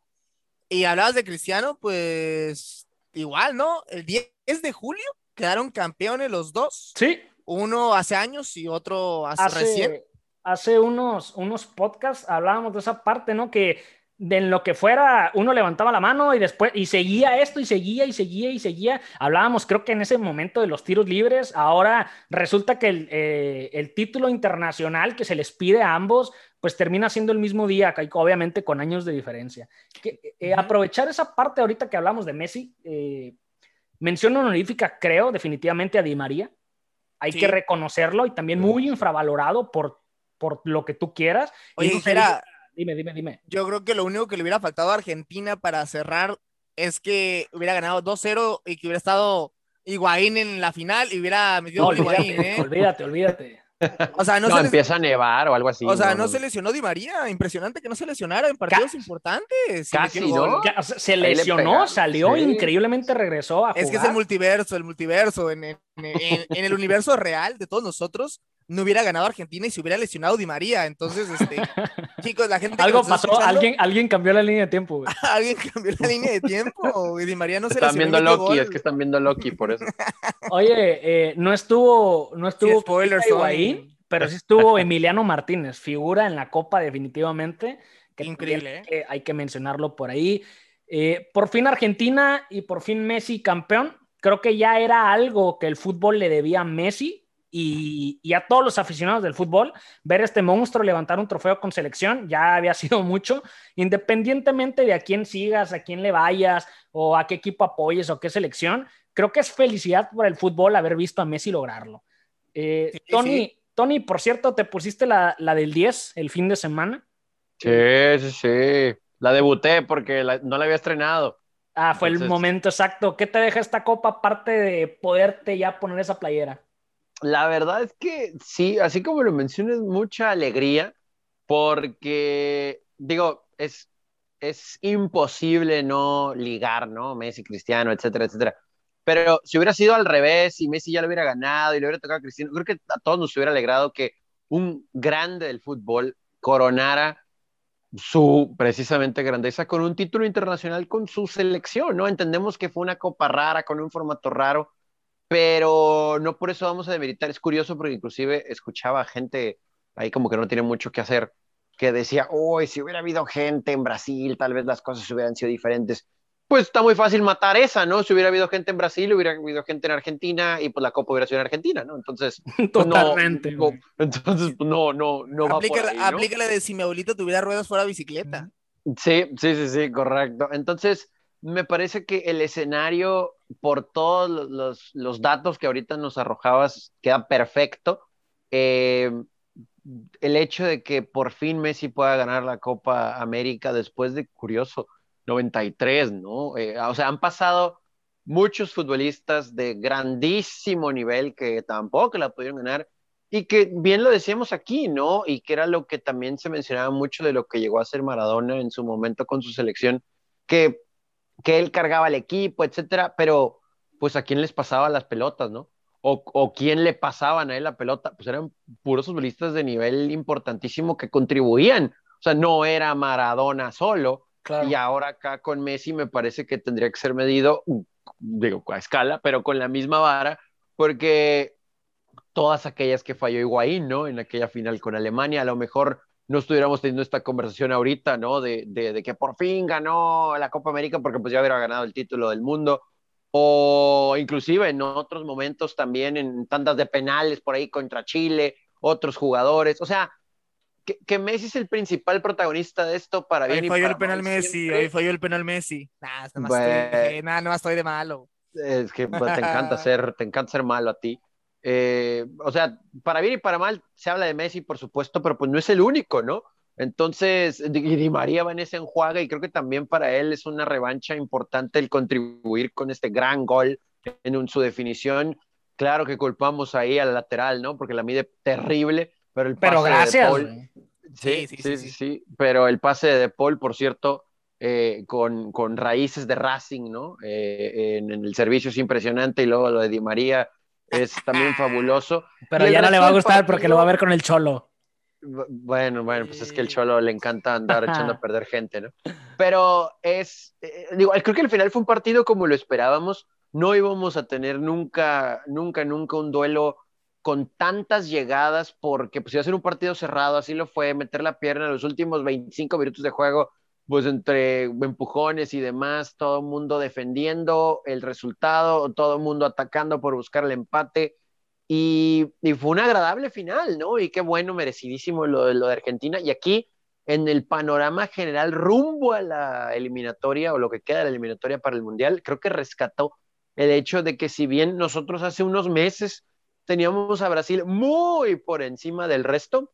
Y hablabas de Cristiano, pues igual, ¿no? El 10 de julio quedaron campeones los dos. Sí. Uno hace años y otro hace, hace recién hace unos, unos podcasts hablábamos de esa parte, ¿no? Que de en lo que fuera, uno levantaba la mano y después, y seguía esto, y seguía, y seguía, y seguía. Hablábamos, creo que en ese momento de los tiros libres, ahora resulta que el, eh, el título internacional que se les pide a ambos, pues termina siendo el mismo día, obviamente con años de diferencia. Que, eh, aprovechar esa parte ahorita que hablamos de Messi, eh, mención honorífica, creo, definitivamente a Di María. Hay que reconocerlo y también muy infravalorado por por lo que tú quieras. Oye, era, dime, dime, dime. Yo creo que lo único que le hubiera faltado a Argentina para cerrar es que hubiera ganado 2-0 y que hubiera estado Higuaín en la final y hubiera metido no, olvídate, ¿eh? Olvídate, olvídate. O sea, no, empieza a nevar o algo así. O sea, no, se lesionó Di María. Impresionante que no se lesionara en partidos importantes. Casi, ¿no? Se lesionó, salió, increíblemente regresó a jugar. Es que es el multiverso, el multiverso. En, en, en, el universo real de todos nosotros, no hubiera ganado Argentina y se hubiera lesionado Di María. Entonces, este, chicos, la gente. Algo pasó, alguien, alguien cambió la línea de tiempo. alguien cambió la línea de tiempo. Y Di María no se Están viendo Loki, es que están viendo Loki, por eso. Oye, eh, no estuvo, no estuvo ahí, pero sí estuvo Emiliano Martínez, figura en la Copa, definitivamente. Que Increíble. ¿eh? hay que mencionarlo por ahí. Eh, por fin Argentina y por fin Messi campeón. Creo que ya era algo que el fútbol le debía a Messi y, a todos los aficionados del fútbol, ver este monstruo levantar un trofeo con selección ya había sido mucho, independientemente de a quién sigas, a quién le vayas o a qué equipo apoyes o qué selección, creo que es felicidad para el fútbol haber visto a Messi lograrlo. Eh, Tony, Tony, por cierto, te pusiste la, del 10 el fin de semana. Sí, sí, sí. La debuté porque no la había estrenado. Ah, fue el momento exacto. ¿Qué te deja esta copa aparte de poderte ya poner esa playera? la verdad es que sí, así como lo mencionas, mucha alegría, porque, digo, es, es imposible no ligar, ¿no? Messi, Cristiano, etcétera, etcétera. Pero si hubiera sido al revés, y Messi ya lo hubiera ganado y le hubiera tocado a Cristiano, creo que a todos nos hubiera alegrado que un grande del fútbol coronara su precisamente grandeza con un título internacional con su selección, ¿no? Entendemos que fue una copa rara, con un formato raro, pero no por eso vamos a demeritar. Es curioso porque inclusive escuchaba gente ahí como que no tiene mucho que hacer, que decía, uy, si hubiera habido gente en Brasil, tal vez las cosas hubieran sido diferentes. Pues está muy fácil matar esa, ¿no? Si hubiera habido gente en Brasil, hubiera habido gente en Argentina y pues la Copa hubiera sido en Argentina, ¿no? Entonces, pues, totalmente. No, entonces, pues, no, no, no. Aplícale, de si mi abuelito tuviera ruedas fuera bicicleta. Sí, sí, sí, sí, correcto. Entonces, me parece que el escenario, por todos los, datos que ahorita nos arrojabas, queda perfecto. Eh, el hecho de que por fin Messi pueda ganar la Copa América después de, curioso, 93, ¿no? Eh, o sea, han pasado muchos futbolistas de grandísimo nivel que tampoco la pudieron ganar y que bien lo decíamos aquí, ¿no? Y que era lo que también se mencionaba mucho de lo que llegó a ser Maradona en su momento con su selección, que que él cargaba el equipo, etcétera, pero pues a quién les pasaba las pelotas, ¿no? o, o quién le pasaban a él la pelota, pues eran puros futbolistas de nivel importantísimo que contribuían. O sea, no era Maradona solo. Y ahora acá con Messi me parece que tendría que ser medido, digo, a escala, pero con la misma vara, porque todas aquellas que falló Higuaín, ¿no? En aquella final con Alemania, a lo mejor no estuviéramos teniendo esta conversación ahorita, ¿no? De, de, de, que por fin ganó la Copa América porque pues ya hubiera ganado el título del mundo, o inclusive en otros momentos también en tandas de penales por ahí contra Chile, otros jugadores, o sea, que, que Messi es el principal protagonista de esto para bien ahí y falló para el penal Messi, siempre. ahí falló el penal Messi. Nah, nada más, Bueno. estoy, nada más estoy de malo. Es que pues, te encanta ser, te encanta ser malo a ti. Eh, o sea, para bien y para mal se habla de Messi, por supuesto, pero pues no es el único, ¿no? Entonces, Di, Di María va en ese enjuague y creo que también para él es una revancha importante el contribuir con este gran gol en un- su definición. Claro que culpamos ahí al lateral, ¿no? Porque la mide terrible, pero el Pero pase de gracias. Paul- güey. Sí, Sí, sí, sí, sí, sí, sí, pero el pase de Paul, por cierto, eh, con, con raíces de Racing, ¿no? Eh, en, en el servicio es impresionante y luego lo de Di María es también fabuloso. Pero ya no le va a gustar porque lo va a ver con el cholo. Bu- Bueno, bueno, pues es que el Cholo le encanta andar echando a perder gente, ¿no? Pero es, eh, digo, creo que al final fue un partido como lo esperábamos. No íbamos a tener nunca, nunca, nunca un duelo con tantas llegadas porque pues iba a ser un partido cerrado, así lo fue, meter la pierna en los últimos 25 minutos de juego, pues entre empujones y demás, todo el mundo defendiendo el resultado, todo el mundo atacando por buscar el empate. Y, y fue una agradable final, ¿no? Y qué bueno, merecidísimo lo, lo de Argentina. Y aquí, en el panorama general, rumbo a la eliminatoria o lo que queda de la eliminatoria para el Mundial, creo que rescató el hecho de que si bien nosotros hace unos meses teníamos a Brasil muy por encima del resto,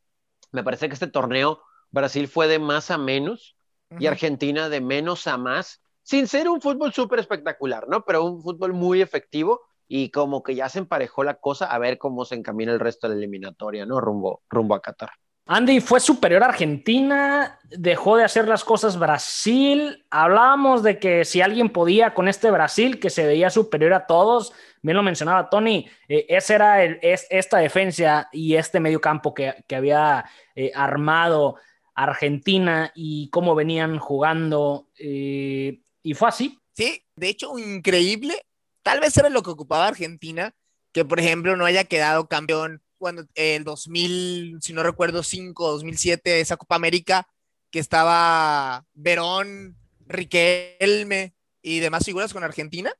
me parece que este torneo Brasil fue de más a menos y. Argentina de menos a más, sin ser un fútbol súper espectacular, ¿no? Pero un fútbol muy efectivo y como que ya se emparejó la cosa a ver cómo se encamina el resto de la eliminatoria, ¿no? Rumbo, rumbo a Qatar. Andy fue superior a Argentina, dejó de hacer las cosas Brasil. Hablábamos de que si alguien podía con este Brasil, que se veía superior a todos, bien lo mencionaba Tony, eh, ese era el, es, esta defensa y este medio campo que, que había eh, armado Argentina y cómo venían jugando. eh, y fue así. Sí, de hecho, increíble. Tal vez era lo que ocupaba Argentina, que por ejemplo no haya quedado campeón cuando el 2000, si no recuerdo, 5, 2007, esa Copa América, que estaba Verón, Riquelme y demás figuras con Argentina,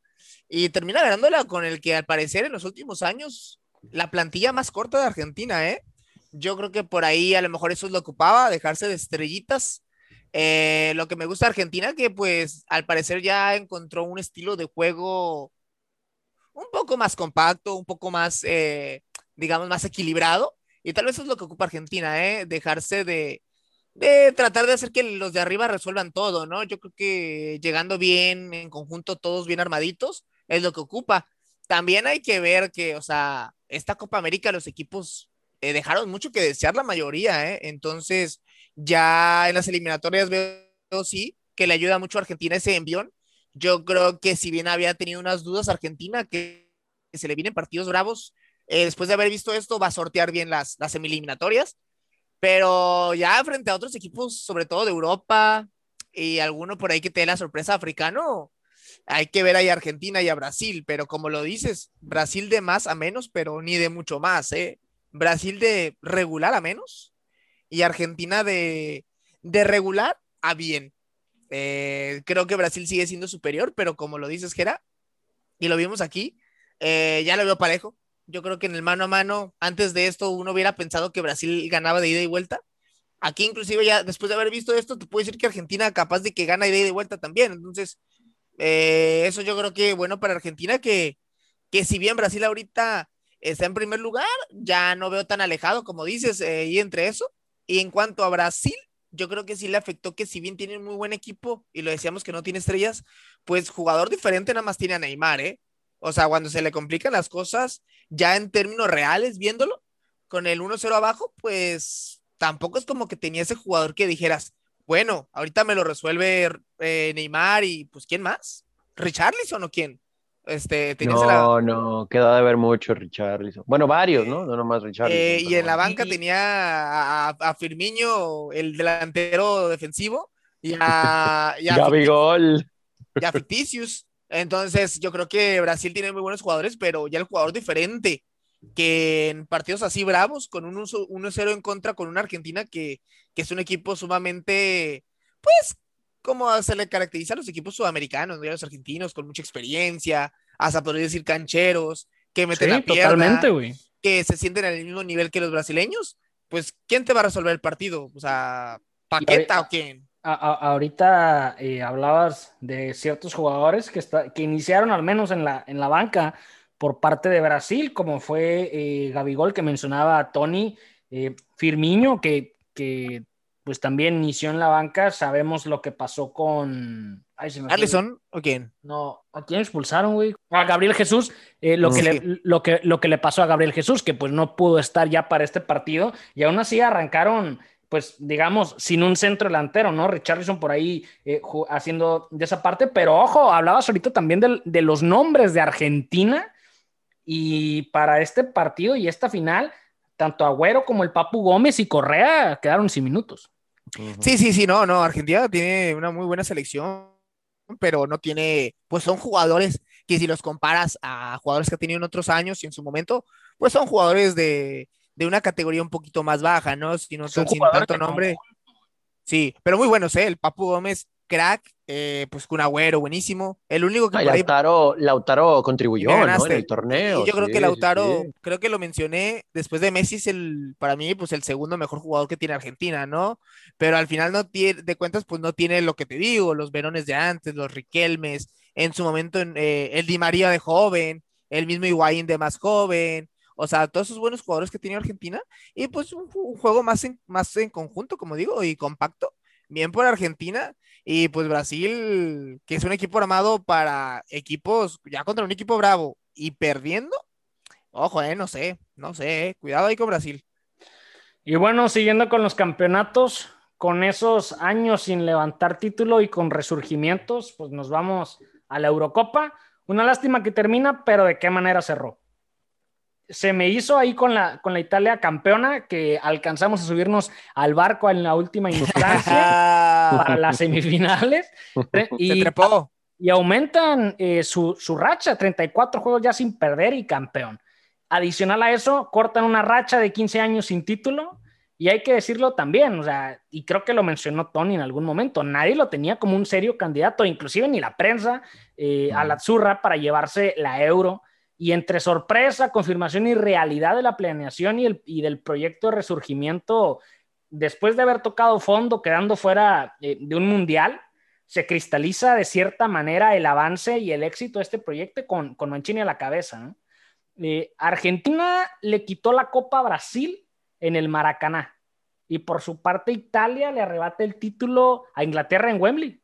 y termina ganándola con el que al parecer en los últimos años la plantilla más corta de Argentina, ¿eh? Yo creo que por ahí a lo mejor eso es lo ocupaba, dejarse de estrellitas. Eh, lo que me gusta de Argentina, que pues al parecer ya encontró un estilo de juego un poco más compacto, un poco más, eh, digamos, más equilibrado. Y tal vez eso es lo que ocupa Argentina, ¿eh? Dejarse de, de tratar de hacer que los de arriba resuelvan todo, ¿no? Yo creo que llegando bien, en conjunto, todos bien armaditos, es lo que ocupa. También hay que ver que, o sea, esta Copa América, los equipos eh, dejaron mucho que desear la mayoría, ¿eh? Entonces, ya en las eliminatorias veo, sí, que le ayuda mucho a Argentina ese envión. Yo creo que si bien había tenido unas dudas Argentina, que, se le vienen partidos bravos, eh, después de haber visto esto, va a sortear bien las, las eliminatorias. Pero ya frente a otros equipos, sobre todo de Europa y alguno por ahí que te dé la sorpresa africano, hay que ver ahí a Argentina y a Brasil. Pero como lo dices, Brasil de más a menos, pero ni de mucho más, ¿eh? Brasil de regular a menos y Argentina de, de regular a bien. Eh, creo que Brasil sigue siendo superior, pero como lo dices, Gera, y lo vimos aquí, eh, ya lo veo parejo. Yo creo que en el mano a mano, antes de esto, uno hubiera pensado que Brasil ganaba de ida y vuelta. Aquí, inclusive, ya después de haber visto esto, te puedo decir que Argentina capaz de que gana de ida y vuelta también. Entonces, eh, eso yo creo que bueno para Argentina, que, que si bien Brasil ahorita está en primer lugar, ya no veo tan alejado como dices, eh, y entre eso. Y en cuanto a Brasil, yo creo que sí le afectó que si bien tiene un muy buen equipo y lo decíamos que no tiene estrellas, pues jugador diferente nada más tiene a Neymar, ¿eh? O sea, cuando se le complican las cosas, ya en términos reales, viéndolo, con el 1-0 abajo, pues tampoco es como que tenía ese jugador que dijeras, bueno, ahorita me lo resuelve eh, Neymar y pues ¿quién más? ¿Richarlison o quién? Este, a la- No, no, queda de ver mucho Richarlison. Bueno, varios, ¿no? No nomás Richarlison. eh, y en la banca tenía a, a- Firmino, el delantero defensivo, y a, y a Gabigol. y a Ficticius. Entonces, yo creo que Brasil tiene muy buenos jugadores, pero ya el jugador diferente, que en partidos así bravos, con un 1-0 en contra con una Argentina que, que es un equipo sumamente, pues, como se le caracteriza a los equipos sudamericanos, ¿no? Y a los argentinos, con mucha experiencia, hasta podría decir cancheros, que meten Sí, la pierna, totalmente, que se sienten al mismo nivel que los brasileños, pues, ¿quién te va a resolver el partido? O sea, ¿Paqueta o quién? A- a- ahorita eh, hablabas de ciertos jugadores que, está- que iniciaron al menos en la, en la banca por parte de Brasil, como fue eh, Gabigol que mencionaba Tony, eh, Firmino, que, que pues también inició en la banca. Sabemos lo que pasó con... ¿Allison o quién? No, ¿a quién expulsaron, güey? A Gabriel Jesús, eh, lo, que le, lo, que, lo que le pasó a Gabriel Jesús, que pues no pudo estar ya para este partido, y aún así arrancaron, pues digamos, sin un centro delantero, ¿no? Richarlison por ahí eh, haciendo de esa parte, pero ojo, hablabas ahorita también del- de los nombres de Argentina, y para este partido y esta final, tanto Agüero como el Papu Gómez y Correa quedaron sin minutos. Sí, sí, sí, no, no, Argentina tiene una muy buena selección, pero no tiene, pues son jugadores que si los comparas a jugadores que ha tenido en otros años y en su momento, pues son jugadores de, de una categoría un poquito más baja, ¿no? Si no Son sin tanto nombre. Sí, pero muy buenos, ¿eh? El Papu Gómez, crack, eh, pues con Agüero, buenísimo. El único que Ay, por ahí Lautaro, Lautaro contribuyó. En el torneo. Yo creo sí, que Lautaro, sí. creo que lo mencioné, después de Messi es el, para mí, pues el segundo mejor jugador que tiene Argentina, ¿no? Pero al final no tiene, de cuentas, pues no tiene lo que te digo, los Verones de antes, los Riquelmes, en su momento en, eh, el Di María de joven, el mismo Higuaín de más joven, o sea, todos esos buenos jugadores que tiene Argentina, y pues un, ju- un juego más en, más en conjunto, como digo, y compacto, bien por Argentina, y pues Brasil, que es un equipo armado para equipos, ya contra un equipo bravo y perdiendo, ojo, eh, no sé, no sé, eh, cuidado ahí con Brasil. Y bueno, siguiendo con los campeonatos, con esos años sin levantar título y con resurgimientos, pues nos vamos a la Eurocopa. Una lástima que termina, pero de qué manera cerró. Se me hizo ahí con la, con la Italia campeona, que alcanzamos a subirnos al barco en la última instancia para las semifinales. Se Y, trepó. y aumentan eh, su, su racha, 34 juegos ya sin perder y campeón. Adicional a eso, cortan una racha de 15 años sin título y hay que decirlo también, o sea, y creo que lo mencionó Tony en algún momento, nadie lo tenía como un serio candidato, inclusive ni la prensa, eh, a la zurra para llevarse la euro. Y entre sorpresa, confirmación y realidad de la planeación y, el, y del proyecto de resurgimiento, después de haber tocado fondo, quedando fuera eh, de un mundial, se cristaliza de cierta manera el avance y el éxito de este proyecto con, con Mancini a la cabeza. ¿no? Eh, Argentina le quitó la Copa a Brasil en el Maracaná y por su parte Italia le arrebata el título a Inglaterra en Wembley.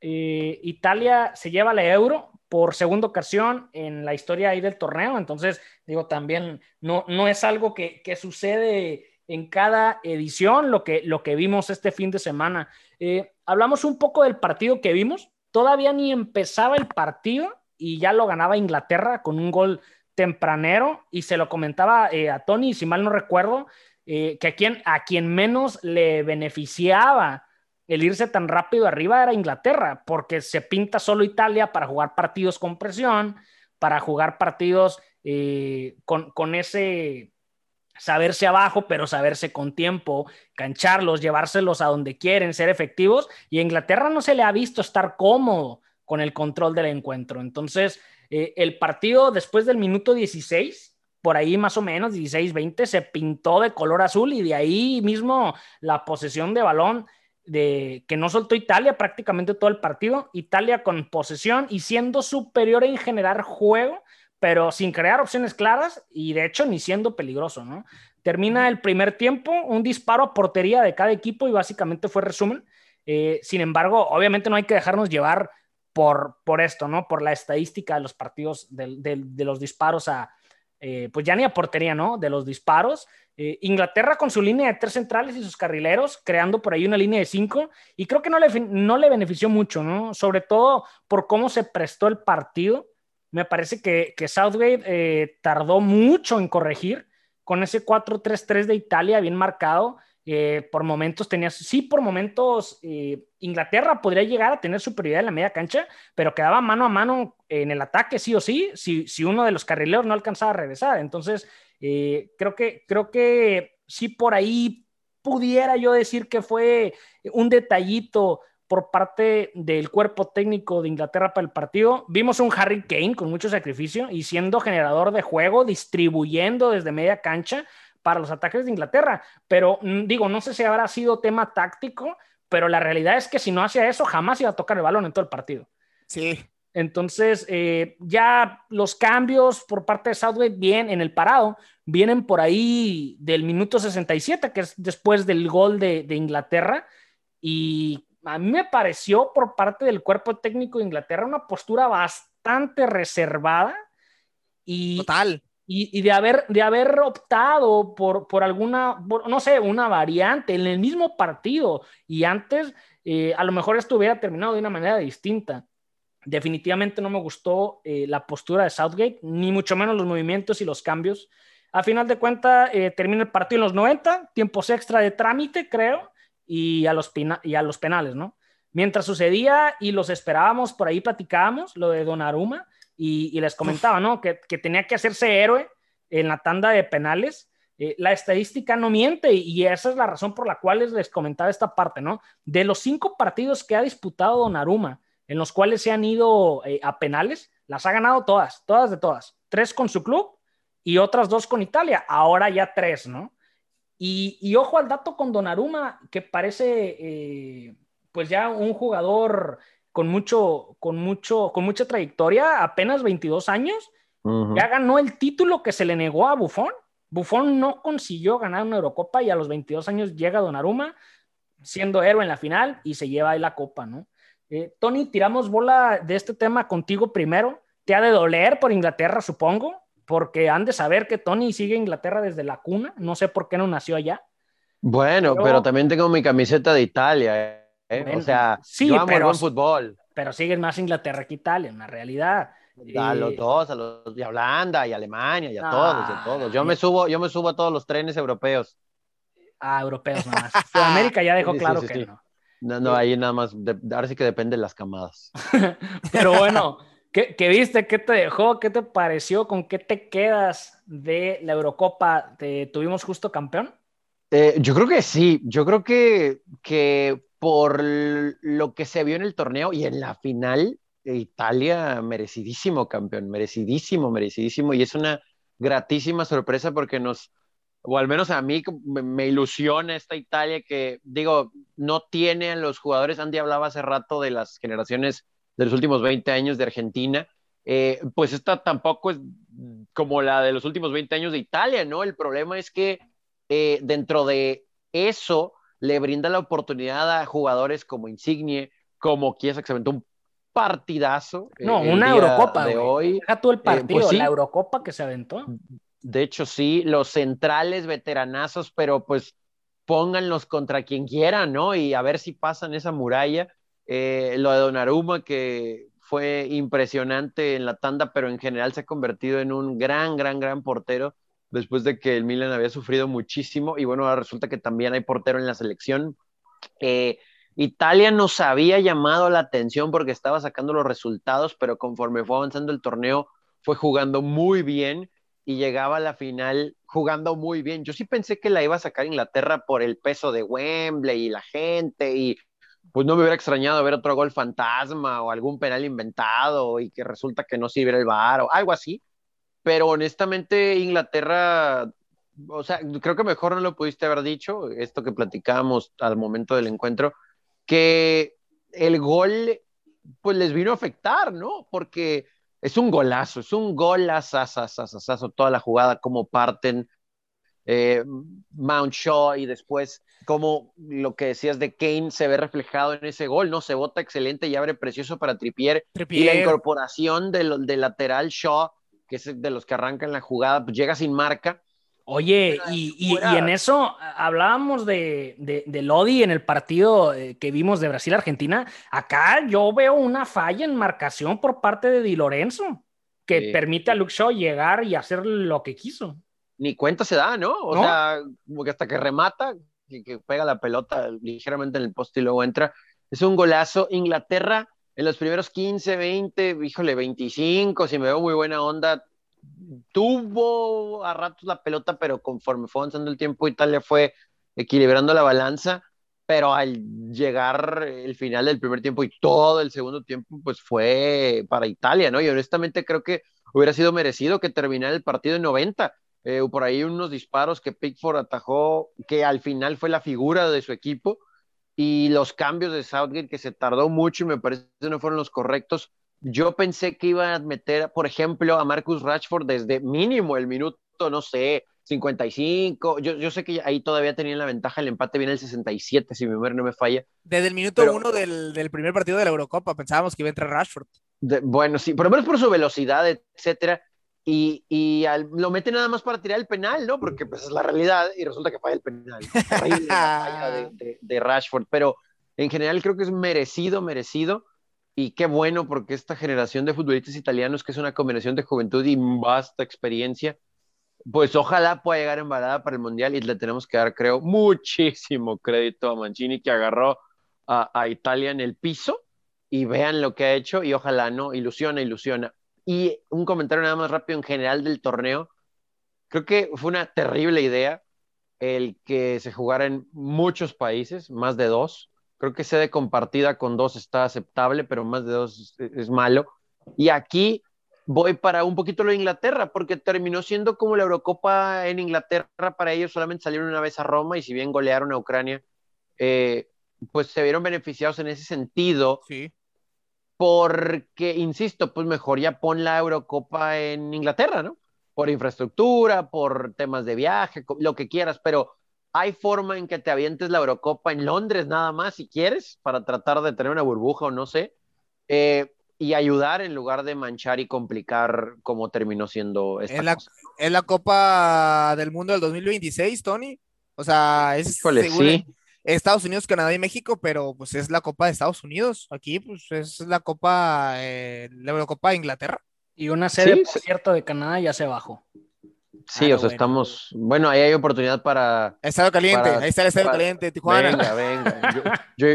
Eh, Italia se lleva la euro por segunda ocasión en la historia ahí del torneo, entonces digo también no, no es algo que, que sucede en cada edición, lo que, lo que vimos este fin de semana. Eh, hablamos un poco del partido que vimos, todavía ni empezaba el partido y ya lo ganaba Inglaterra con un gol tempranero. Y se lo comentaba eh, a Tony, si mal no recuerdo, eh, que a quien, a quien menos le beneficiaba el irse tan rápido arriba era Inglaterra, porque se pinta solo Italia para jugar partidos con presión, para jugar partidos eh, con, con ese saberse abajo, pero saberse con tiempo, cancharlos, llevárselos a donde quieren, ser efectivos. Y a Inglaterra no se le ha visto estar cómodo con el control del encuentro. Entonces, eh, el partido después del minuto 16, por ahí más o menos, 16-20, se pintó de color azul y de ahí mismo la posesión de balón de que no soltó Italia prácticamente todo el partido. Italia con posesión y siendo superior en generar juego, pero sin crear opciones claras y de hecho ni siendo peligroso, ¿no? Termina el primer tiempo, un disparo a portería de cada equipo y básicamente fue resumen. Eh, sin embargo, obviamente no hay que dejarnos llevar por, por esto, ¿no? Por la estadística de los partidos, de, de, de los disparos a, eh, pues ya ni a portería, ¿no? De los disparos. Eh, Inglaterra con su línea de tres centrales y sus carrileros, creando por ahí una línea de cinco, y creo que no le, no le benefició mucho, ¿no? Sobre todo por cómo se prestó el partido Me parece que, que Southgate eh, tardó mucho en corregir con ese 4-3-3 de Italia bien marcado. Eh, por momentos tenía, sí, por momentos eh, Inglaterra podría llegar a tener superioridad en la media cancha, pero quedaba mano a mano en el ataque, sí o sí, si, si uno de los carrileros no alcanzaba a regresar. Entonces, creo, que, creo que sí por ahí pudiera yo decir que fue un detallito por parte del cuerpo técnico de Inglaterra para el partido. Vimos un Harry Kane con mucho sacrificio y siendo generador de juego, distribuyendo desde media cancha para los ataques de Inglaterra. Pero mm, digo, no sé si habrá sido tema táctico, pero la realidad es que si no hacía eso, jamás iba a tocar el balón en todo el partido. Sí. Entonces, eh, ya los cambios por parte de Southgate bien en el parado vienen por ahí del minuto 67, que es después del gol de, de Inglaterra. Y a mí me pareció por parte del cuerpo técnico de Inglaterra una postura bastante reservada y, Total. Y, de, haber, de haber optado por, por alguna, no sé, una variante en el mismo partido y antes eh, a lo mejor esto hubiera terminado de una manera distinta. Definitivamente no me gustó eh, la postura de Southgate, ni mucho menos los movimientos y los cambios. A final de cuentas, eh, termina el partido en los 90, tiempos extra de trámite, creo y a los, y a los penales, ¿no? Mientras sucedía y los esperábamos, por ahí platicábamos lo de Donnarumma y, y les comentaba, ¿no? Que, que, tenía que hacerse héroe en la tanda de penales. Eh, la estadística no miente y esa es la razón por la cual les comentaba esta parte, ¿no? De los cinco partidos que ha disputado Donnarumma, en los cuales se han ido eh, a penales, las ha ganado todas, todas de todas. Tres con su club y otras dos con Italia. Ahora ya tres, ¿no? Y, y, ojo al dato con Donnarumma, que parece eh, pues ya un jugador con mucho, con mucho, con mucha trayectoria, apenas 22 años, uh -huh. ya ganó el título que se le negó a Buffon. Buffon no consiguió ganar una Eurocopa y a los 22 años llega Donnarumma siendo héroe en la final y se lleva ahí la copa, ¿no? Eh, Tony, tiramos bola de este tema contigo primero. Te ha de doler por Inglaterra, supongo porque han de saber que Tony sigue Inglaterra desde la cuna, no sé por qué no nació allá. Bueno, pero, pero también tengo mi camiseta de Italia, ¿eh? bueno, o sea, sí, yo amo pero, el buen fútbol. Pero sigues más Inglaterra que Italia, en la realidad. A los dos, a los de Holanda y Alemania y a ah, todos, y a todos. Yo me subo, yo me subo a todos los trenes europeos. Ah, europeos nomás. Sudamérica ya dejó sí, claro sí, que no. No, no, ahí nada más, de, ahora sí que depende de las camadas. pero bueno. ¿Qué, ¿Qué, viste? ¿Qué te dejó? ¿Qué te pareció? ¿Con qué te quedas de la Eurocopa? ¿Te tuvimos justo campeón? Eh, yo creo que sí. Yo creo que, que por lo que se vio en el torneo y en la final, Italia merecidísimo campeón, merecidísimo, merecidísimo. Y es una gratísima sorpresa porque nos, o al menos a mí me, ilusiona esta Italia que, digo, no tiene a los jugadores. Andy hablaba hace rato de las generaciones de los últimos 20 años de Argentina, eh, pues esta tampoco es como la de los últimos 20 años de Italia, ¿no? El problema es que eh, dentro de eso le brinda la oportunidad a jugadores como Insigne, como Chiesa, que se aventó un partidazo. Eh, no, una Eurocopa de hoy. Deja tú el partido, pues sí, la Eurocopa que se aventó. De hecho, sí, los centrales veteranazos, pero pues pónganlos contra quien quieran, ¿no? Y a ver si pasan esa muralla. Eh, lo de Donnarumma, que fue impresionante en la tanda, pero en general se ha convertido en un gran, gran, gran portero después de que el Milan había sufrido muchísimo. Y bueno, ahora resulta que también hay portero en la selección. Eh, Italia nos había llamado la atención porque estaba sacando los resultados, pero conforme fue avanzando el torneo, fue jugando muy bien y llegaba a la final jugando muy bien. Yo sí pensé que la iba a sacar Inglaterra por el peso de Wembley y la gente y pues no me hubiera extrañado ver otro gol fantasma o algún penal inventado y que resulta que no sirviera el VAR o algo así. Pero honestamente, Inglaterra, o sea, creo que mejor no lo pudiste haber dicho, esto que platicábamos al momento del encuentro, que el gol, pues les vino a afectar, ¿no? Porque es un golazo, es un golazo, toda la jugada, cómo parten, eh, Mount Shaw y después como lo que decías de Kane se ve reflejado en ese gol, ¿no? Se bota excelente y abre precioso para Tripier. Trippier. Y la incorporación del, del, lateral Shaw, que es de los que arrancan la jugada, pues llega sin marca. Oye, y, y, y, en eso hablábamos de, de, de, Lodi en el partido eh, que vimos de Brasil-Argentina. Acá yo veo una falla en marcación por parte de Di Lorenzo. que Sí. permite a Luke Shaw llegar y hacer lo que quiso. Ni cuenta se da, ¿no? O ¿No? sea, como que hasta que remata, que, que pega la pelota ligeramente en el poste y luego entra. Es un golazo. Inglaterra en los primeros 15, 20, híjole, 25, si me veo muy buena onda, tuvo a ratos la pelota, pero conforme fue avanzando el tiempo, Italia fue equilibrando la balanza, pero al llegar el final del primer tiempo y todo el segundo tiempo, pues fue para Italia, ¿no? Y honestamente creo que hubiera sido merecido que terminara el partido en 90. Eh, por ahí unos disparos que Pickford atajó, que al final fue la figura de su equipo, y los cambios de Southgate que se tardó mucho y me parece que no fueron los correctos. Yo pensé que iba a meter, por ejemplo, a Marcus Rashford desde mínimo el minuto, no sé, 55. Yo, yo sé que ahí todavía tenían la ventaja, el empate viene el 67, si mi memoria no me falla. Desde el minuto Pero- uno del, del primer partido de la Eurocopa pensábamos que iba a entrar Rashford. De- bueno, sí, por lo menos por su velocidad, etcétera. Y, y al- lo mete nada más para tirar el penal, ¿no? Porque pues es la realidad y resulta que falla el penal. ¿no? Terrible la falla de, de- de Rashford, pero en general creo que es merecido, merecido. Y qué bueno, porque esta generación de futbolistas italianos, que es una combinación de juventud y vasta experiencia, pues ojalá pueda llegar embalada para el Mundial y le tenemos que dar, creo, muchísimo crédito a Mancini que agarró a, a Italia en el piso y vean lo que ha hecho y ojalá no, ilusiona, ilusiona. Y un comentario nada más rápido en general del torneo. Creo que fue una terrible idea el que se jugara en muchos países, más de dos. Creo que sede compartida con dos está aceptable, pero más de dos es, malo. Y aquí voy para un poquito lo de Inglaterra, porque terminó siendo como la Eurocopa en Inglaterra para ellos, solamente salieron una vez a Roma y si bien golearon a Ucrania, eh, pues se vieron beneficiados en ese sentido Sí. Porque, insisto, pues mejor ya pon la Eurocopa en Inglaterra, ¿no? Por infraestructura, por temas de viaje, lo que quieras, pero hay forma en que te avientes la Eurocopa en Londres nada más, si quieres, para tratar de tener una burbuja o no sé, eh, y ayudar en lugar de manchar y complicar como terminó siendo esta Es la, cosa. es la Copa del Mundo del 2026, Tony. O sea, es Híjole, sí. Estados Unidos, Canadá y México, pero pues es la Copa de Estados Unidos. Aquí pues es la Copa, eh, la Eurocopa de Inglaterra. Y una sede, Sí, por cierto, de Canadá ya se bajó. Sí, Ah, o sea, bueno. estamos, bueno, ahí hay oportunidad para, Estadio Caliente, Para- ahí está el Estadio para- Caliente, Tijuana. venga, venga, yo,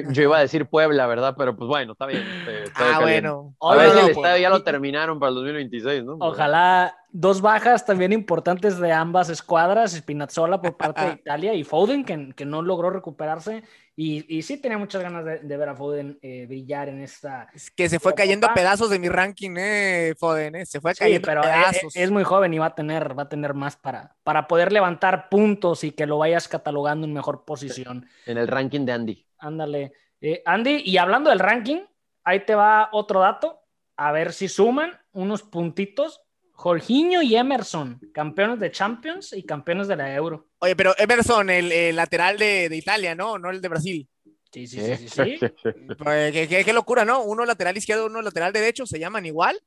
yo, yo iba a decir Puebla, ¿verdad? Pero pues bueno, está bien. este, ah, Caliente. bueno. A ver si no, el pues, estadio ya lo terminaron para el 2026, ¿no? Ojalá dos bajas también importantes de ambas escuadras, Spinazzola por parte de Italia y Foden, que, que no logró recuperarse. Y, y sí tenía muchas ganas de, de ver a Foden eh, brillar en esta. Es que se fue cayendo a pedazos de mi ranking, eh, Foden, eh, Se fue Sí, cayendo pero a es, pedazos. es muy joven y va a tener, va a tener más para, para poder levantar puntos y que lo vayas catalogando en mejor posición. En el ranking de Andy. Ándale. Eh, Andy, y hablando del ranking, ahí te va otro dato. A ver si suman unos puntitos. Jorginho y Emerson, campeones de Champions y campeones de la Euro. Oye, pero Emerson, el, el lateral de, de Italia, ¿no? No el de Brasil. Sí, sí, sí, sí. sí. Pues, qué, qué- qué locura, ¿no? Uno lateral izquierdo, uno lateral derecho, se llaman igual.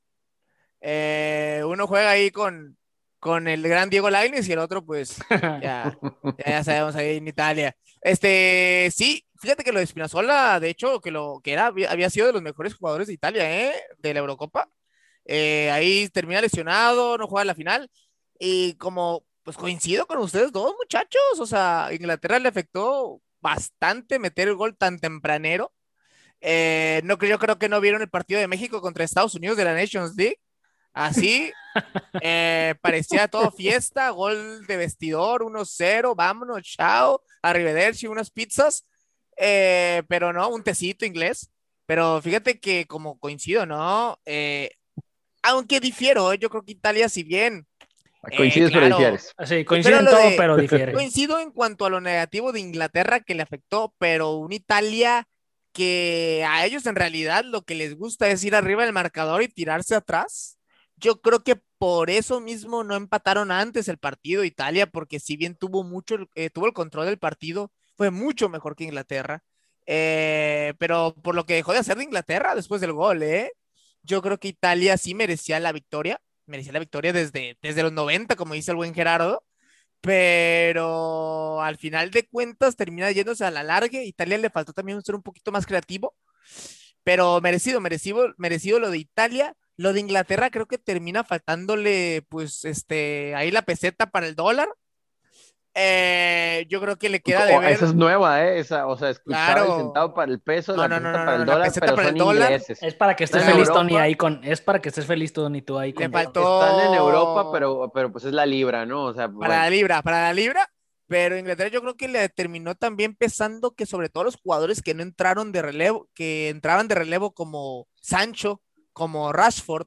Eh, uno juega ahí con, con el gran Diego Lainez y el otro, pues, ya, ya, sabemos ahí en Italia. Este, sí, fíjate que lo de Spinazzola, de hecho, que lo que era, había, había sido de los mejores jugadores de Italia, ¿eh? De la Eurocopa. Eh, ahí termina lesionado, no juega la final. Y como, pues coincido con ustedes dos, muchachos. O sea, Inglaterra le afectó bastante meter el gol tan tempranero. Eh, no, yo creo que no vieron el partido de México contra Estados Unidos de la Nations League. Así, eh, parecía todo fiesta, gol de vestidor, 1-0, vámonos, chao, arrivederci, unas pizzas, eh, pero no, un tecito inglés. Pero fíjate que como coincido, ¿no? Eh, aunque difiero, ¿eh? yo creo que Italia, si bien Coincides, Eh, pero claro. difieres. Sí, coinciden Pero lo todo, de- pero difiere. Coincido en cuanto a lo negativo de Inglaterra que le afectó, pero un Italia que a ellos en realidad lo que les gusta es ir arriba del marcador y tirarse atrás. Yo creo que por eso mismo no empataron antes el partido Italia, porque si bien tuvo mucho, eh, tuvo el control del partido, fue mucho mejor que Inglaterra. Eh, pero por lo que dejó de hacer de Inglaterra después del gol, ¿eh? Yo creo que Italia sí merecía la victoria, merecía la victoria desde, desde los 90, como dice el buen Gerardo pero al final de cuentas termina yéndose a la larga. Italia le faltó también ser un poquito más creativo, pero merecido, merecido, merecido lo de Italia. lo de Inglaterra creo que termina faltándole, pues, este, ahí la peseta para el dólar. Eh, yo creo que le queda de ver. Esa es nueva, ¿eh? Esa, o sea, escuchaba Claro. el centavo para el peso, No, la no, no, para no, el la dólar, peseta pero para son el dólar. ingleses. Es para que estés feliz, Europa. Tony, ahí con. Es para que estés feliz, Tony, tú ahí Le con. faltó- Están en Europa, pero, pero pues es la libra, ¿no? O sea, para bueno. la libra, para la libra. Pero Inglaterra yo creo que le terminó también pesando que sobre todo los jugadores que no entraron de relevo, que entraban de relevo como Sancho, como Rashford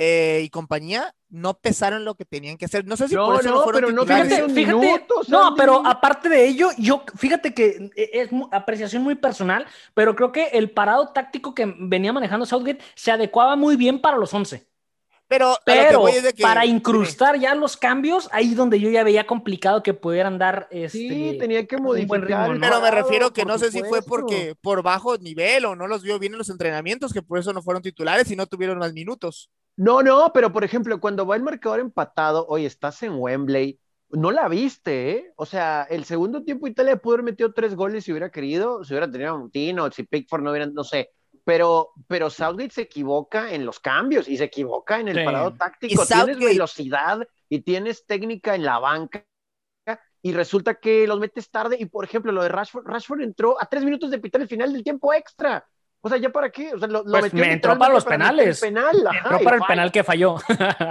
eh, y compañía, no pesaron lo que tenían que hacer. No sé si No, por eso no, no, fueron pero no titulares. Fíjate, Perdieron fíjate, minutos, no, pero aparte de ello, yo, fíjate que es mu- apreciación muy personal, pero creo que el parado táctico que venía manejando Southgate se adecuaba muy bien para los 11. Pero, que Pero es que- para incrustar ya los cambios, ahí es donde yo ya veía complicado que pudieran dar este, Sí, tenía que modificar. ritmo. Pero me refiero que por no sé si fue porque por bajo nivel o no los vio bien en los entrenamientos, que por eso no fueron titulares y no tuvieron más minutos. No, no, pero por ejemplo, cuando va el marcador empatado, oye, estás en Wembley, no la viste, ¿eh? O sea, el segundo tiempo Italia pudo haber metido tres goles si hubiera querido, si hubiera tenido a Montino, si Pickford no hubiera, no sé, pero, pero Southgate se equivoca en los cambios y se equivoca en el Sí. parado táctico. Tienes Southgate- velocidad y tienes técnica en la banca y resulta que los metes tarde y, por ejemplo, lo de Rashford, Rashford entró a tres minutos de pitar el final del tiempo extra. O sea, ¿ya para qué? O sea, lo, lo Pues metió me entró para los literalmente penales. el penal, ajá, entró para el falla. penal que falló.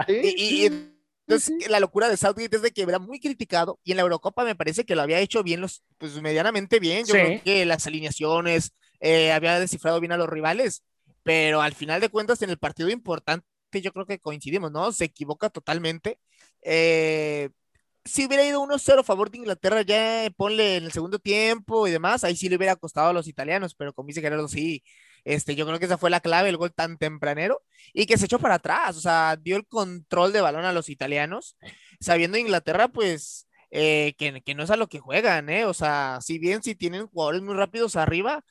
Sí, Y, y- y sí. entonces la locura de Southgate es de que era muy criticado y en la Eurocopa me parece que lo había hecho bien, los, pues medianamente bien. Yo Sí. creo que las alineaciones, eh, había descifrado bien a los rivales, pero al final de cuentas en el partido importante yo creo que coincidimos, ¿no? Se equivoca totalmente. Eh, si hubiera ido 1-0 a favor de Inglaterra, ya ponle en el segundo tiempo y demás, ahí sí le hubiera costado a los italianos, pero como dice Gerardo, sí, este, yo creo que esa fue la clave, el gol tan tempranero y que se echó para atrás, o sea, dio el control de balón a los italianos, sabiendo Inglaterra, pues, eh, que, que no es a lo que juegan, ¿eh? O sea, si bien si tienen jugadores muy rápidos arriba,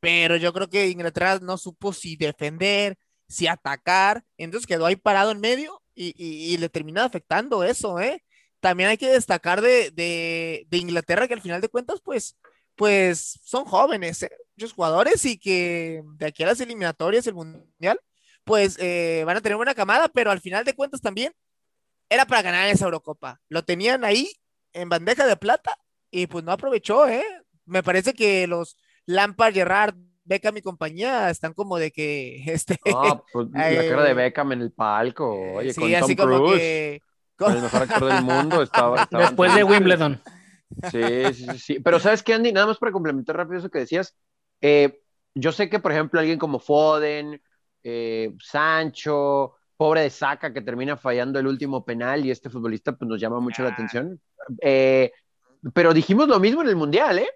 pero yo creo que Inglaterra no supo si defender, si atacar, entonces quedó ahí parado en medio y, y- y le termina afectando eso, ¿eh? También hay que destacar de, de- de Inglaterra que al final de cuentas, pues, pues son jóvenes, ¿eh? Muchos jugadores y que de aquí a las eliminatorias, el mundial, pues eh, van a tener buena camada, pero al final de cuentas también era para ganar esa Eurocopa. Lo tenían ahí en bandeja de plata y pues no aprovechó, ¿eh? Me parece que los Lampard, Gerrard, Beckham y compañía están como de que este No, pues, la Eh, cara de Beckham en el palco, oye, sí, con Tom así como Cruise, que con el mejor actor del mundo, estaba, Después de. Wimbledon. Sí, sí, sí, sí. Pero ¿sabes qué, Andy? Nada más para complementar rápido eso que decías. eh, yo sé que, por ejemplo, alguien como Foden, eh, Sancho, pobre de Saka, que termina fallando el último penal y este futbolista pues nos llama mucho la atención. Eh, pero dijimos lo mismo en el Mundial, ¿eh?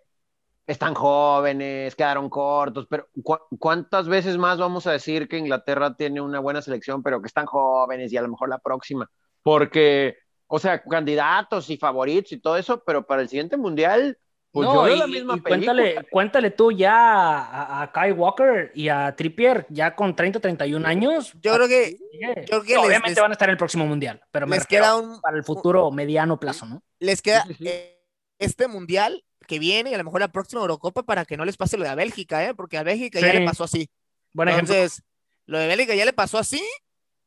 Están jóvenes, quedaron cortos, pero ¿cu- ¿cuántas veces más vamos a decir que Inglaterra tiene una buena selección, pero que están jóvenes y a lo mejor la próxima? Porque, o sea, candidatos y favoritos y todo eso, pero para el siguiente mundial, pues No, yo y- la misma y película. cuéntale, cuéntale tú ya a, a Kai Walker y a Trippier, ya con 30, 31 años. yo creo que yo creo que obviamente les- van a estar en el próximo mundial, pero me les queda un para el futuro mediano plazo, ¿no? les queda eh, este mundial que viene y a lo mejor la próxima Eurocopa para que no les pase lo de a Bélgica, ¿eh? Porque a Bélgica ya le pasó así. Buen ejemplo. Entonces, lo de Bélgica ya le pasó así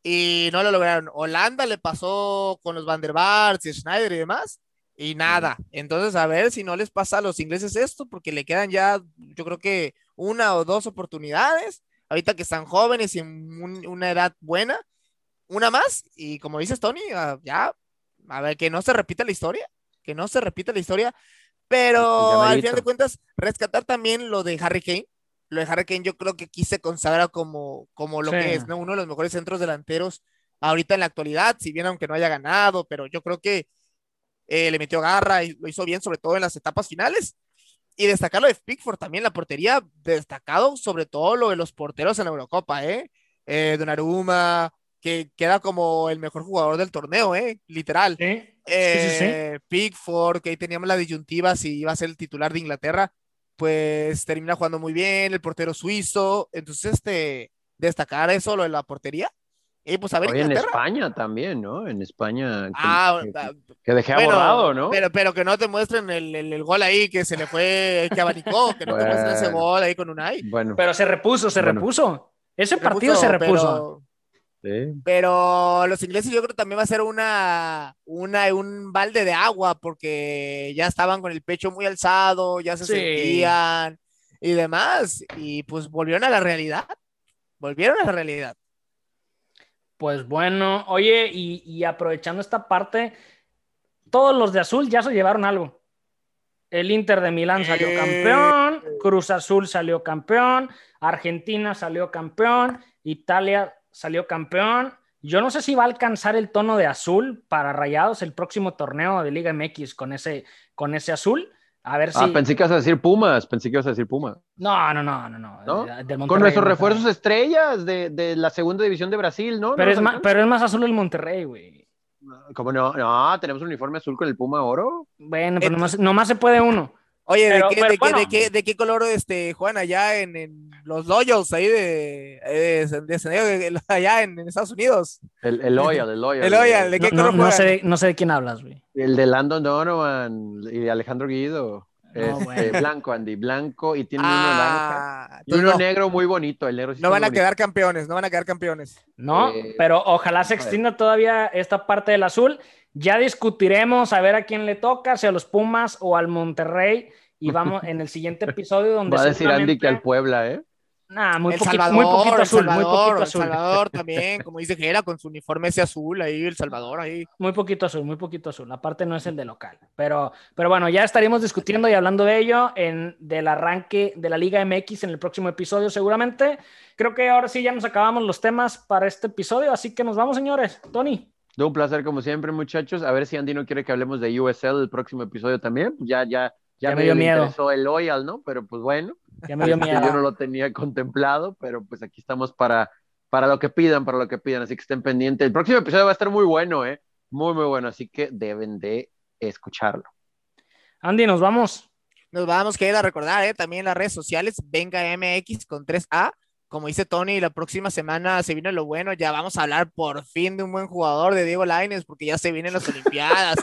y no lo lograron. Holanda le pasó con los Van der Vaart y Schneider y demás y nada. Entonces, a ver si no les pasa a los ingleses esto, porque le quedan ya, yo creo que una o dos oportunidades, ahorita que están jóvenes y en un- una edad buena, una más y como dices, Tony, ah, ya, a ver, que no se repita la historia, que no se repita la historia, pero al final de cuentas, rescatar también lo de Harry Kane. Lo de Harry Kane yo creo que aquí se consagra como, como lo Sí. que es, ¿no? Uno de los mejores centros delanteros ahorita en la actualidad, si bien aunque no haya ganado, pero yo creo que eh, le metió garra y lo hizo bien, sobre todo en las etapas finales. Y destacar lo de Pickford también, la portería, destacado sobre todo lo de los porteros en la Eurocopa, ¿eh? eh Donnarumma, que queda como el mejor jugador del torneo, ¿eh? Literal. Sí, sí, sí. Eh, Pickford, que ahí teníamos la disyuntiva si iba a ser el titular de Inglaterra, pues termina jugando muy bien, el portero suizo, entonces este, destacar eso, lo de la portería, y pues a ver Oye, en. España también, ¿no? En España, que, Ah, que- que dejé bueno, ¿no? Pero, pero que no te muestren el, el- el gol ahí que se le fue, que abanicó, que no te muestren ese gol ahí con Unai. Bueno, Pero se repuso, se Bueno. repuso. Ese partido se repuso. pero- Sí. Pero los ingleses yo creo que también va a ser una, una, un balde de agua porque ya estaban con el pecho muy alzado, ya se Sí. sentían y demás. Y pues volvieron a la realidad. Volvieron a la realidad. Pues bueno, oye, y, y aprovechando esta parte, todos los de azul ya se llevaron algo. El Inter de Milán salió Eh. campeón, Cruz Azul salió campeón, Argentina salió campeón, Italia salió campeón. Yo no sé si va a alcanzar el tono de azul para Rayados el próximo torneo de Liga MX con ese, con ese azul. A ver si. Ah, pensé que ibas a decir Pumas, pensé que ibas a decir Pumas. No, no, no, no, no. ¿No? Del Con nuestros refuerzos estrellas de, de la segunda división de Brasil, ¿no? Pero ¿No es, más, pero es más azul el Monterrey, güey. ¿Cómo no? No, tenemos un uniforme azul con el Puma oro. Bueno, pero nomás, nomás se puede uno. Oye, Pero- ¿de, qué, pero de, qué, bueno. de, qué, de qué color este, juegan allá en, en los Loyals ahí de, de, de, de- de- allá en, en Estados Unidos? El, el Loyal, el Loyal. El Loyal, ¿de qué No, color no sé, no sé de quién hablas, güey. El de Landon Donovan y de Alejandro Guido. No, Este. Blanco, Andy, blanco y tiene uno. Ah, Y uno no, negro muy bonito. El negro sí no van a quedar campeones, no van a quedar campeones. No, Eh, pero ojalá se extienda todavía esta parte del azul. Ya discutiremos a ver a quién le toca, si a los Pumas o al Monterrey. Y vamos en el siguiente episodio donde. Va a decir Andy que al Puebla, ¿eh? Nah, muy, el poquito, Salvador, muy poquito el azul, muy Salvador, poquito El azul. Salvador también, como dice Gera, con su uniforme ese azul ahí, El Salvador ahí. Muy poquito azul, muy poquito azul. Aparte no es el de local. Pero, pero bueno, ya estaremos discutiendo y hablando de ello en del arranque de la Liga MX en el próximo episodio seguramente. Creo que ahora sí ya nos acabamos los temas para este episodio, así que nos vamos, señores. Tony. De un placer como siempre, muchachos. A ver si Andy no quiere que hablemos de USL el próximo episodio también. Ya, ya, ya, Ya me medio dio miedo. interesó el Loyal, ¿no? Pero pues bueno. Ya me dio miedo. Yo no lo tenía contemplado, pero pues aquí estamos para, para lo que pidan, para lo que pidan, así que estén pendientes. El próximo episodio va a estar muy bueno, ¿eh? Muy, muy bueno, así que deben de escucharlo. Andy, nos vamos. Nos vamos a ir a recordar, ¿eh? también en las redes sociales, Venga MX con 3A. Como dice Tony, la próxima semana se viene lo bueno. Ya vamos a hablar por fin de un buen jugador de Diego Laines, porque ya se vienen las Olimpiadas.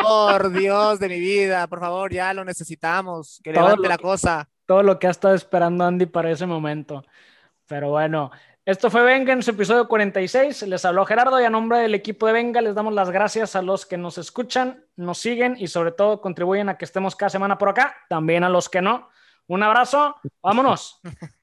por Dios de mi vida, por favor, ya lo necesitamos. Que Todo levante la que- cosa. Todo lo que ha estado esperando Andy para ese momento. Pero bueno, esto fue Venga en su episodio 46. Les habló Gerardo y a nombre del equipo de Venga les damos las gracias a los que nos escuchan, nos siguen y sobre todo contribuyen a que estemos cada semana por acá. También a los que no. Un abrazo. Vámonos.